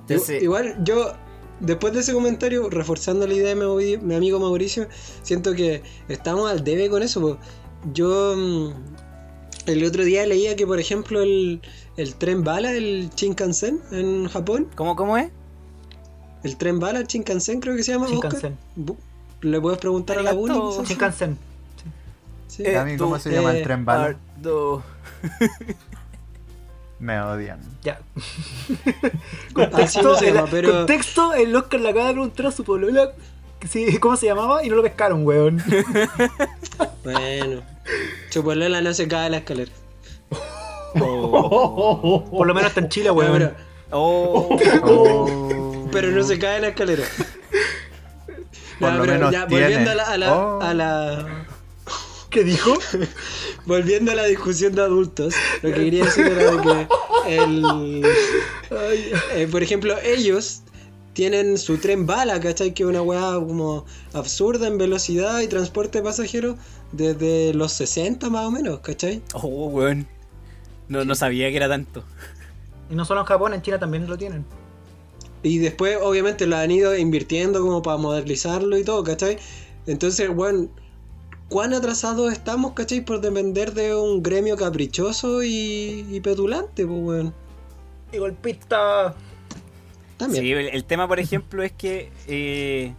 Entonces, Igual yo, después de ese comentario, reforzando la idea de mi, amigo Mauricio, siento que estamos al debe con eso. po. Yo mm, el otro día leía que, por ejemplo, el, el tren bala, el Shinkansen en Japón, ¿cómo, ¿cómo es? el tren bala, el Shinkansen creo que se llama. Shinkansen. Le puedes preguntar a la quizás. Shinkansen. Sí. Eh, Cami, ¿cómo se llama el tren bala? Me odian. Ya. Se llama, pero Contexto, el Oscar le acaba de preguntar a su polola sí, cómo se llamaba y no lo pescaron, weón. bueno. Chupolola no se cae de la escalera. Por lo menos está en Chile, No, weón. pero, Oh. Oh. pero no se cae de la escalera. Por Ya, lo pero menos ya, tiene. volviendo a la, a la, Oh. a la- ¿Qué dijo? volviendo a la discusión de adultos, lo que quería decir era de que el, eh, por ejemplo, ellos tienen su tren bala, ¿cachai? Que es una weá como absurda en velocidad y transporte de pasajeros desde los 60 más o menos, ¿cachai? Oh, weón. No, no sabía que era tanto. Y no solo en Japón, en China también lo tienen. Y después, obviamente, lo han ido invirtiendo como para modernizarlo y todo, ¿cachai? Entonces, bueno, ¿cuán atrasados estamos, ¿cachai? Por depender de un gremio caprichoso y, y petulante, pues, weón. Y golpista. También. Sí, el, el tema, por ejemplo, es que eh,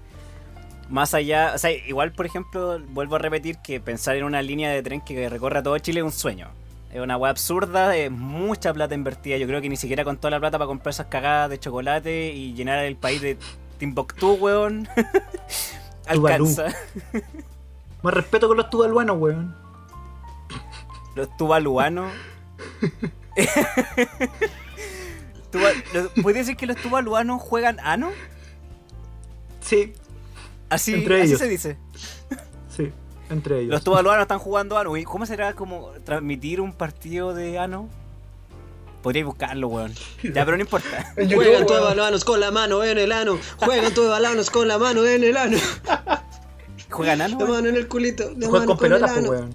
más allá, o sea, igual, por ejemplo, vuelvo a repetir que pensar en una línea de tren que recorra todo Chile es un sueño. Es una weá absurda, es mucha plata invertida. Yo creo que ni siquiera con toda la plata para comprar esas cagadas de chocolate y llenar el país de Timbuktu, weón, alcanza. Más respeto con los tuvaluanos, weón. Los los- ¿Puedes decir que los tuvaluanos juegan ano? Sí, Así, Entre así ellos. se dice. Entre ellos. Los tuvaluanos están jugando ano. ¿Cómo será como transmitir un partido de ano? Podría buscarlo, weón. Ya, pero no importa. Juegan balanos con la mano en el ano. Juegan todos balanos con la mano en el ano. ¿Juegan ano? La mano en el culito. La Juegan mano con pelotas, el pues, weón.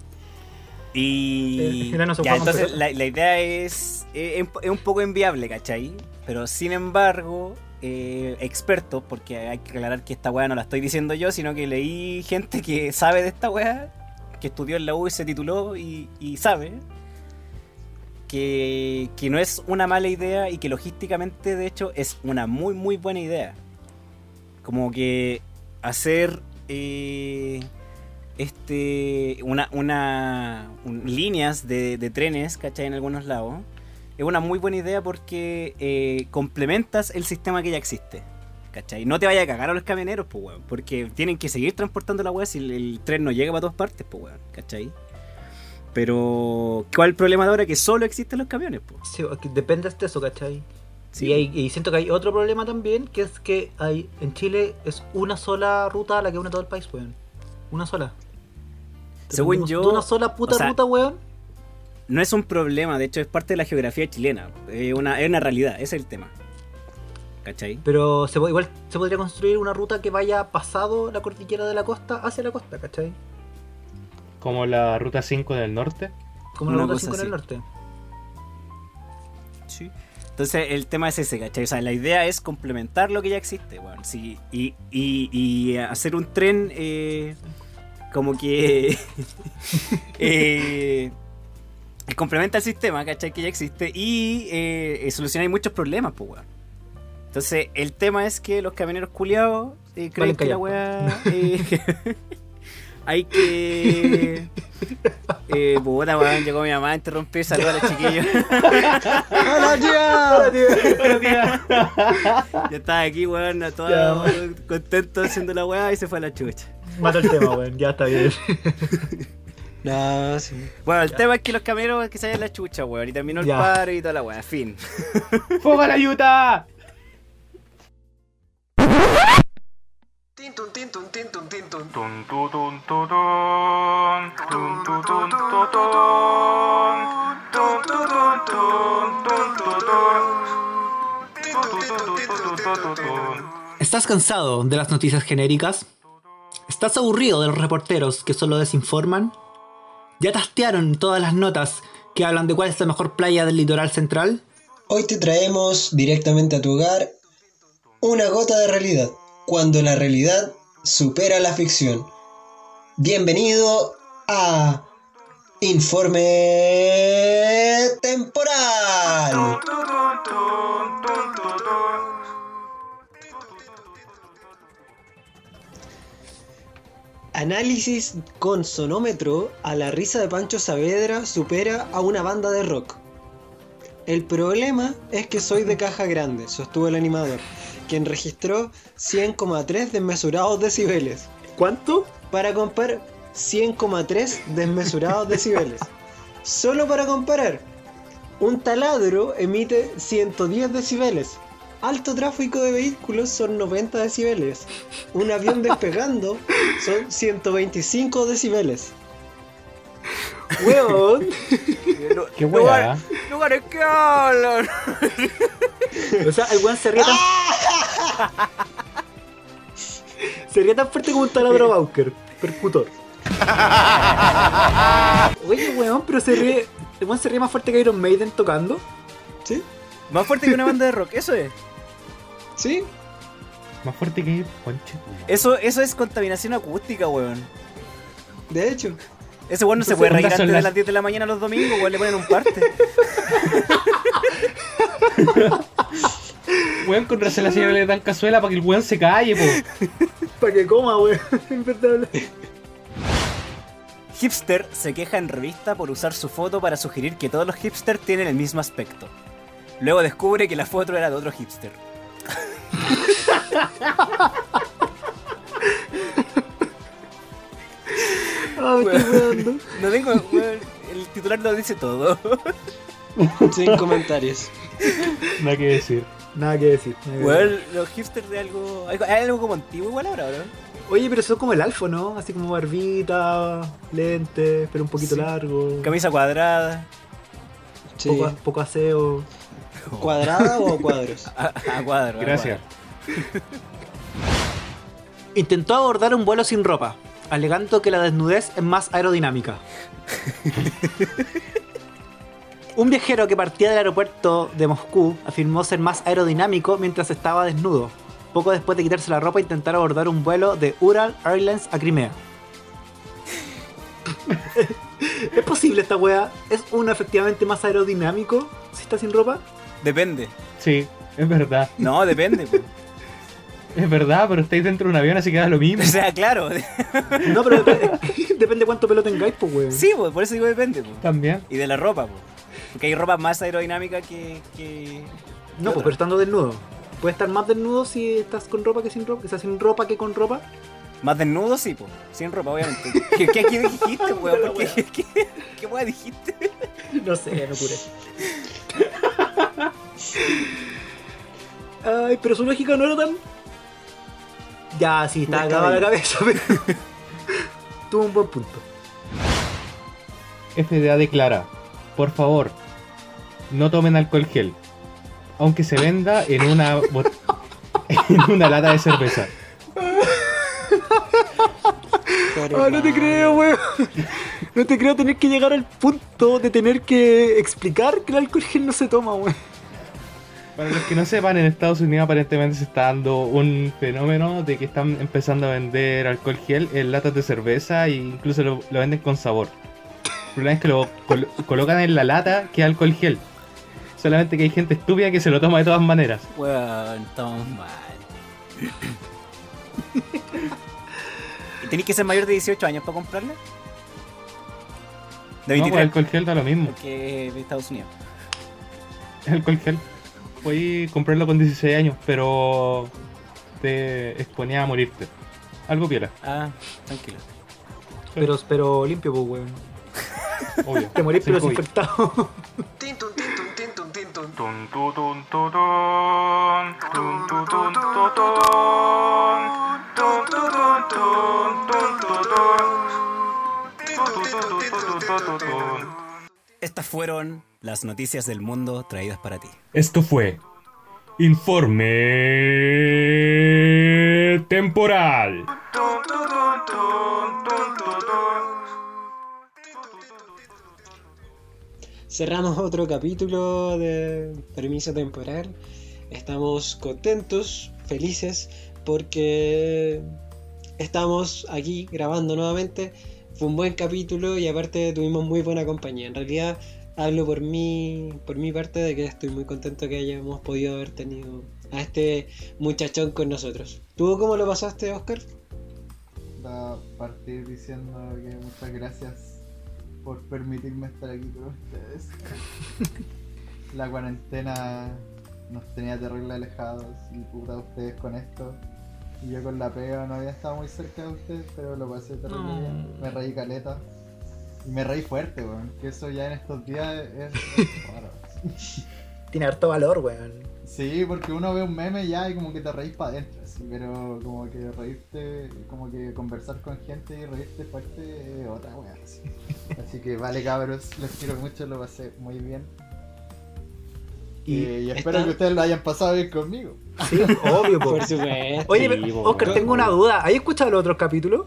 Y. Eh, ya, entonces la, la idea es, eh, es un poco inviable, ¿cachai? Pero sin embargo, eh, expertos, porque hay que aclarar que esta weá no la estoy diciendo yo, sino que leí gente que sabe de esta weá, que estudió en la U y se tituló y, sabe. Que, no es una mala idea y que logísticamente, de hecho, es una muy, muy buena idea. Como que hacer eh, este una, una un- líneas de, de trenes, ¿cachai? En algunos lados. Es una muy buena idea porque eh, complementas el sistema que ya existe. ¿Cachai? No te vaya a cagar a los camioneros, pues, weón. Porque tienen que seguir transportando la weá si el, el tren no llega para todas partes, pues, weón. ¿Cachai? Pero, ¿cuál es el problema de ahora? Que solo existen los camiones, pues. Sí, depende de eso, ¿cachai? Sí. Y, hay- y siento que hay otro problema también, que es que hay en Chile es una sola ruta la que une todo el país, weón. Una sola. Según yo, una sola puta o sea, ruta, weón. No es un problema, de hecho es parte de la geografía chilena. Es una, es una realidad, ese es el tema. ¿Cachai? Pero se, igual se podría construir una ruta que vaya pasado la cordillera de la costa hacia la costa, ¿cachai? Como la ruta 5 del norte. Como la Una ruta cosa 5 en el así. norte. Sí. Entonces el tema es ese, ¿cachai? O sea, la idea es complementar lo que ya existe, weón. Sí, y, y, y hacer un tren eh, como que... eh, que complementa el sistema, ¿cachai? Que ya existe y eh, soluciona muchos problemas, pues, weón. Entonces, el tema es que los camioneros culiados eh, creen que la weá... eh, hay que... Eh, puta, weón, llegó mi mamá a interrumpir, saludos a los chiquillos. ¡Hola, tía! Yo estaba aquí, weón, todo contento haciendo la weá y se fue a la chucha. Mata el tema, weón. Ya está bien. No, sí. Bueno, el tema es que los camioneros que se la chucha, weón, y terminó el Ya. paro y toda la weá, fin. ¡Fuego a la tun. ¿Estás cansado de las noticias genéricas? ¿Estás aburrido de los reporteros que solo desinforman? ¿Ya tastearon todas las notas que hablan de cuál es la mejor playa del litoral central? Hoy te traemos directamente a tu hogar una gota de realidad, cuando la realidad supera la ficción. Bienvenido a Informe Temporal. Análisis con sonómetro a la risa de Pancho Saavedra supera a una banda de rock. El problema es que soy de caja grande, sostuvo el animador, quien registró 100,3 desmesurados decibeles. ¿Cuánto? Para comparar, 100,3 desmesurados decibeles. Solo para comparar, un taladro emite 110 decibeles. Alto tráfico de vehículos son 90 decibeles. Un avión despegando son 125 decibeles. ¡Weón! ¡Qué weá! Lugares que hablan. o sea, el weón se ríe tan... Sería tan fuerte como un taladro Bauker, percutor. Oye, weón, pero se ríe. El weón se ríe más fuerte que Iron Maiden tocando. ¿Sí? Más fuerte que una banda de rock, eso es. ¿Sí? Más fuerte que Ponche. Eso, eso es contaminación acústica, weón. De hecho. Ese weón no se puede reír ¿cuántas son antes de las- las 10 de la mañana los domingos, weón, le ponen un parte. Weón, con razón la señora le dan cazuela para que el weón se calle, po. Para que coma, weón. Hipster se queja en revista por usar su foto para sugerir que todos los hipsters tienen el mismo aspecto. Luego descubre que la foto era de otro hipster. No tengo, el titular lo dice todo. Sin comentarios. Nada que decir. Nada que decir. nada que Weón, decir. los hipsters de algo. Hay algo como antiguo igual ahora, ¿no? Oye, pero son como el alfo, ¿no? Así como barbita, lentes, pero un poquito Sí. largo. Camisa cuadrada, Sí. Poco, poco aseo. ¿Cuadrada o cuadros? a, a cuadro. a Gracias. Intentó abordar un vuelo sin ropa, alegando que la desnudez es más aerodinámica. un viajero que partía del aeropuerto de Moscú afirmó ser más aerodinámico mientras estaba desnudo. Poco después de quitarse la ropa, intentar abordar un vuelo de Ural Airlines a Crimea. ¿Es posible esta wea? ¿Es uno efectivamente más aerodinámico si está sin ropa? Depende. Sí, es verdad. No, depende. Es verdad, pero estáis dentro de un avión, así que da lo mismo. O sea, claro. No, pero dep- depende cuánto pelo tengáis, pues weón. Sí, po, por eso digo depende. po. También. Y de la ropa, po. porque hay ropa más aerodinámica que. que... No, pues, pero estando desnudo. Puedes estar más desnudo si estás con ropa que sin ropa. O sea, sin ropa que con ropa. Más desnudo, sí, po. sin ropa, obviamente. ¿Qué, qué, qué dijiste, weón? ¿Por ¿Qué, qué, qué, qué weá dijiste? No sé, no curé. Ay, pero su lógica no era tan. Ya, sí, está acabada la cabeza, pero. Tuvo un buen punto. FDA declara, por favor, no tomen alcohol gel, aunque se venda en una en una lata de cerveza. Ah, no te creo, weón. No te creo tener que llegar al punto de tener que explicar que el alcohol gel no se toma, weón. Para los que no sepan, en Estados Unidos aparentemente se está dando un fenómeno de que están empezando a vender alcohol gel en latas de cerveza e incluso lo, lo venden con sabor. El problema es que lo col- colocan en la lata que es alcohol gel. Solamente que hay gente estúpida que se lo toma de todas maneras. Weón, estamos mal. ¿Y tenéis que ser mayor de 18 años para comprarla? De No, pues 23. alcohol gel da lo mismo. porque es de Estados Unidos. Alcohol gel. Puedes comprarlo con 16 años, pero te exponía a morirte. Algo piola, Ah, tranquilo. Pero, pero limpio, pues, weón. obvio. Te morís, pero desinfectado. Tintun, tintun, tintun, tintun. Tun, tu, tun, tu, tun. Tun, tu, tun, tu, tun. Tun, tu, tun, tun, tun, tu, tun. Tun, tu, tun, tun, tun, tun, tun. Estas fueron las noticias del mundo traídas para ti. Esto fue Informe Temporal. Cerramos otro capítulo de Permiso Temporal. Estamos contentos, felices, porque estamos aquí grabando nuevamente. Fue un buen capítulo y aparte tuvimos muy buena compañía. En realidad hablo por mí, por mi parte de que estoy muy contento que hayamos podido haber tenido a este muchachón con nosotros. ¿Tú cómo lo pasaste, Oscar? Va a partir diciendo que muchas gracias por permitirme estar aquí con ustedes. La cuarentena nos tenía terrible alejados y puta ustedes con esto. Y yo con la pega no había estado muy cerca de ustedes, pero lo pasé terrible No. bien. Me reí caleta. Y me reí fuerte, weón. Que eso ya en estos días es, es raro. Tiene harto valor, weón. Sí, porque uno ve un meme ya y como que te reís para adentro, así, pero como que reírte, como que conversar con gente y reírte fuerte es otra wea. Así. Así que vale cabros, los quiero mucho, lo pasé muy bien. Y Eh, Y, espero está- que ustedes lo hayan pasado bien conmigo. Sí, obvio, po. Por supuesto. Oye, Sí, po, Oscar, tengo una duda. ¿Has escuchado los otros capítulos?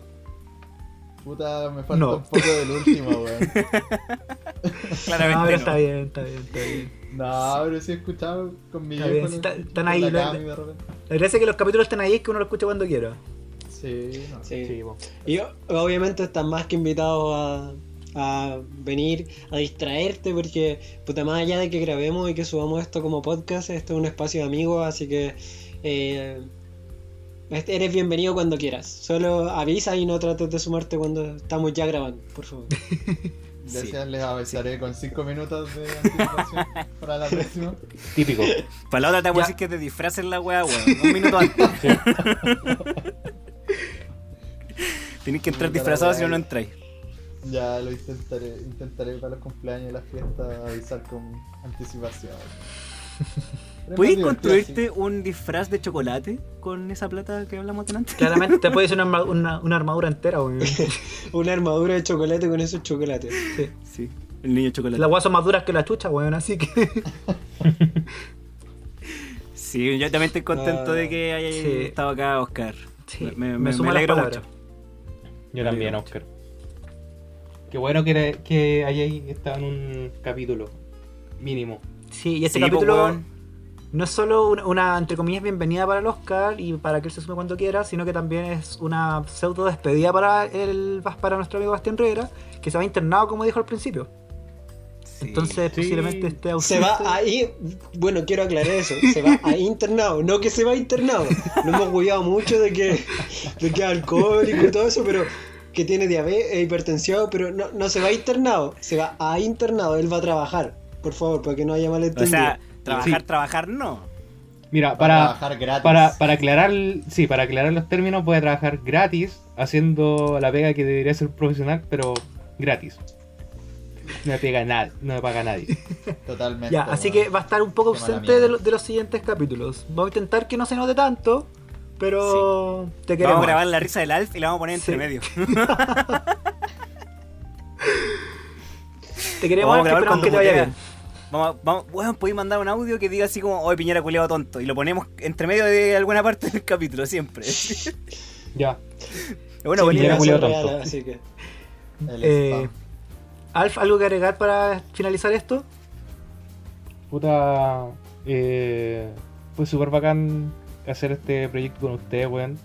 Puta, me falta No. un poco del último, weón. Claramente No, no. pero está bien, está bien, está bien. No, pero sí he escuchado con mi Está viejo. bien, ¿no? está- están ahí, la la- gracia es que los capítulos estén ahí es que uno los escucha cuando quiera. Sí, no. Sí. Sí. Y obviamente están más que invitados a, a venir a distraerte porque, puta, más allá de que grabemos y que subamos esto como podcast, esto es un espacio de amigos, así que eh, eres bienvenido cuando quieras. Solo avisa y no trates de sumarte cuando estamos ya grabando, por favor. Gracias, les avisaré con 5 minutos de anticipación para la próxima. Típico. Para la otra te voy a decir que te disfraces la weá, weón. Un minuto antes. Tenés que entrar disfrazado si no, no entráis. Ya lo intentaré, intentaré para los cumpleaños y las fiestas avisar con anticipación. ¿Puedes construirte un disfraz de chocolate con esa plata que hablamos antes? Claramente te puede ser una, una, una armadura entera, weón. Una armadura de chocolate con esos chocolates. Sí. Sí, el niño chocolate. Las guas son más duras que la chucha, weón, así que. Sí, yo también estoy contento Ah, de que haya sí. estado acá Oscar. Sí, me, me me, me alegro mucho. Yo también, Oscar. Qué bueno que, era- que hayáis estado en un capítulo mínimo. Sí, y este Sí, pues, capítulo no es solo una, una, entre comillas, bienvenida para el Oscar y para que él se sume cuando quiera, sino que también es una pseudo despedida para, el, para nuestro amigo Bastián Rivera, que se va internado, como dijo al principio. Sí. Entonces, Sí. posiblemente esté Se ausente. va ahí, bueno, quiero aclarar eso, se va a internado, no que se va a internado. No hemos cuidado mucho de que, de que es alcohólico y todo eso, pero que tiene diabetes e hipertensión, pero no, no se va a internado, se va a internado, él va a trabajar, por favor, para que no haya O malentendido. sea, trabajar, Sí. trabajar no. Mira, Para para, trabajar gratis. para, para aclarar, sí, para aclarar los términos, puede trabajar gratis, haciendo la pega que debería ser profesional, pero gratis. No me pega nada, no me paga nadie. Totalmente. Ya, así que va a estar un poco ausente de, lo- de los siguientes capítulos. Vamos a intentar que no se note tanto, pero te queremos. Vamos a grabar la risa del Alf y la vamos a poner entre Sí. medio. Te queremos Vamos a que grabar cuando que te vaya bien. Vamos, vamos, weón, podéis mandar un audio que diga así como, oye, Piñera culiado tonto. Y lo ponemos entre medio de alguna parte del capítulo, siempre. Ya. bueno, Sí, Piñera real, tonto. así que El Eh. Alf, ¿algo que agregar para finalizar esto? Puta. Eh, fue súper bacán hacer este proyecto con ustedes, weón.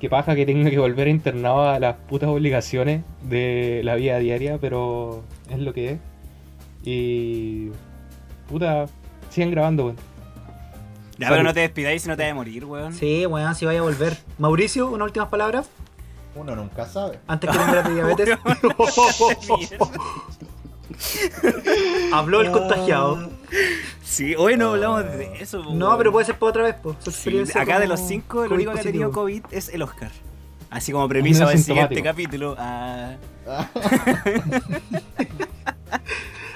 Qué paja que tenga que volver internado a las putas obligaciones de la vida diaria, pero es lo que es. Y. Puta, sigan grabando, weón. Ya, pero no te despidáis si no te vas a morir, weón. Sí, weón, si vaya a volver. Mauricio, unas últimas palabras Uno nunca sabe. antes que muera de diabetes. Habló el contagiado. Sí, hoy no hablamos de eso. po, No, pero puede ser por otra vez, po. Sí, acá de los cinco, el único que ha tenido. COVID es el Oscar. Así como premisa menos para el siguiente capítulo. ah,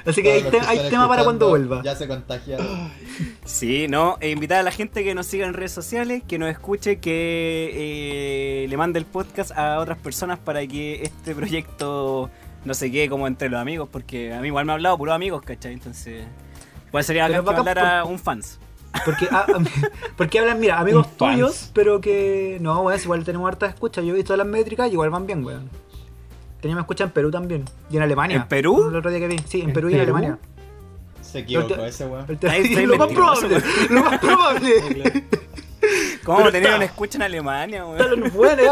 Así que hay, Todos los te- que hay están tema para cuando vuelva. Ya se contagiaron. Sí, no, e invitar a la gente que nos siga en redes sociales, que nos escuche, que eh, le mande el podcast a otras personas para que este proyecto no se quede como entre los amigos, porque a mí igual me ha hablado puros amigos, ¿cachai? Entonces, igual sería que bacán hablara un fans. Porque, ah, porque hablan, mira, amigos Un fans. tuyos, pero que. No, weón, si igual tenemos hartas escuchas. Yo he visto las métricas y igual van bien, weón. Teníamos escucha en Perú también. Y en Alemania. ¿En Perú? El otro día que vi. Sí, en, ¿En Perú y en Perú? Alemania. Se equivocó te- ese weón. Te- lo más probable. Lo más probable. ¿Cómo Pero tener una escucha en Alemania, weón? Bueno,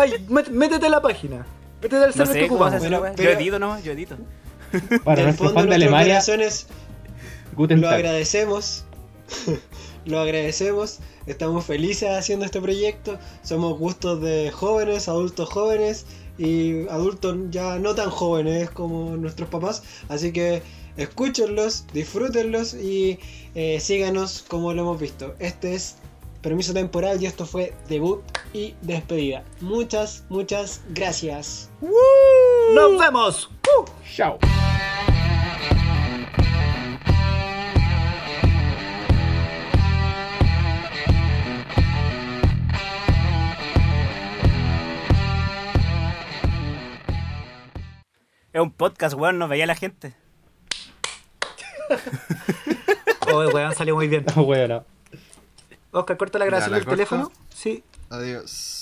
métete a la página. Al No server sé que Bueno, weón. pero- Yo edito, ¿no? Yo edito. Para del nuestros fondo fans de Alemania, corazones lo Tag. agradecemos. lo agradecemos. Estamos felices haciendo este proyecto. Somos gustos de jóvenes, adultos jóvenes y adultos ya no tan jóvenes como nuestros papás. Así que escúchenlos, disfrútenlos y eh, síganos como lo hemos visto. Este es Permiso Temporal y esto fue debut y despedida. Muchas, muchas gracias. ¡Nos vemos! Chao. Es un podcast, weón, nos veía la gente. Oh, weón, salió muy bien. Ah, bueno. Oscar, corta la grabación ¿la del teléfono. Sí. Adiós.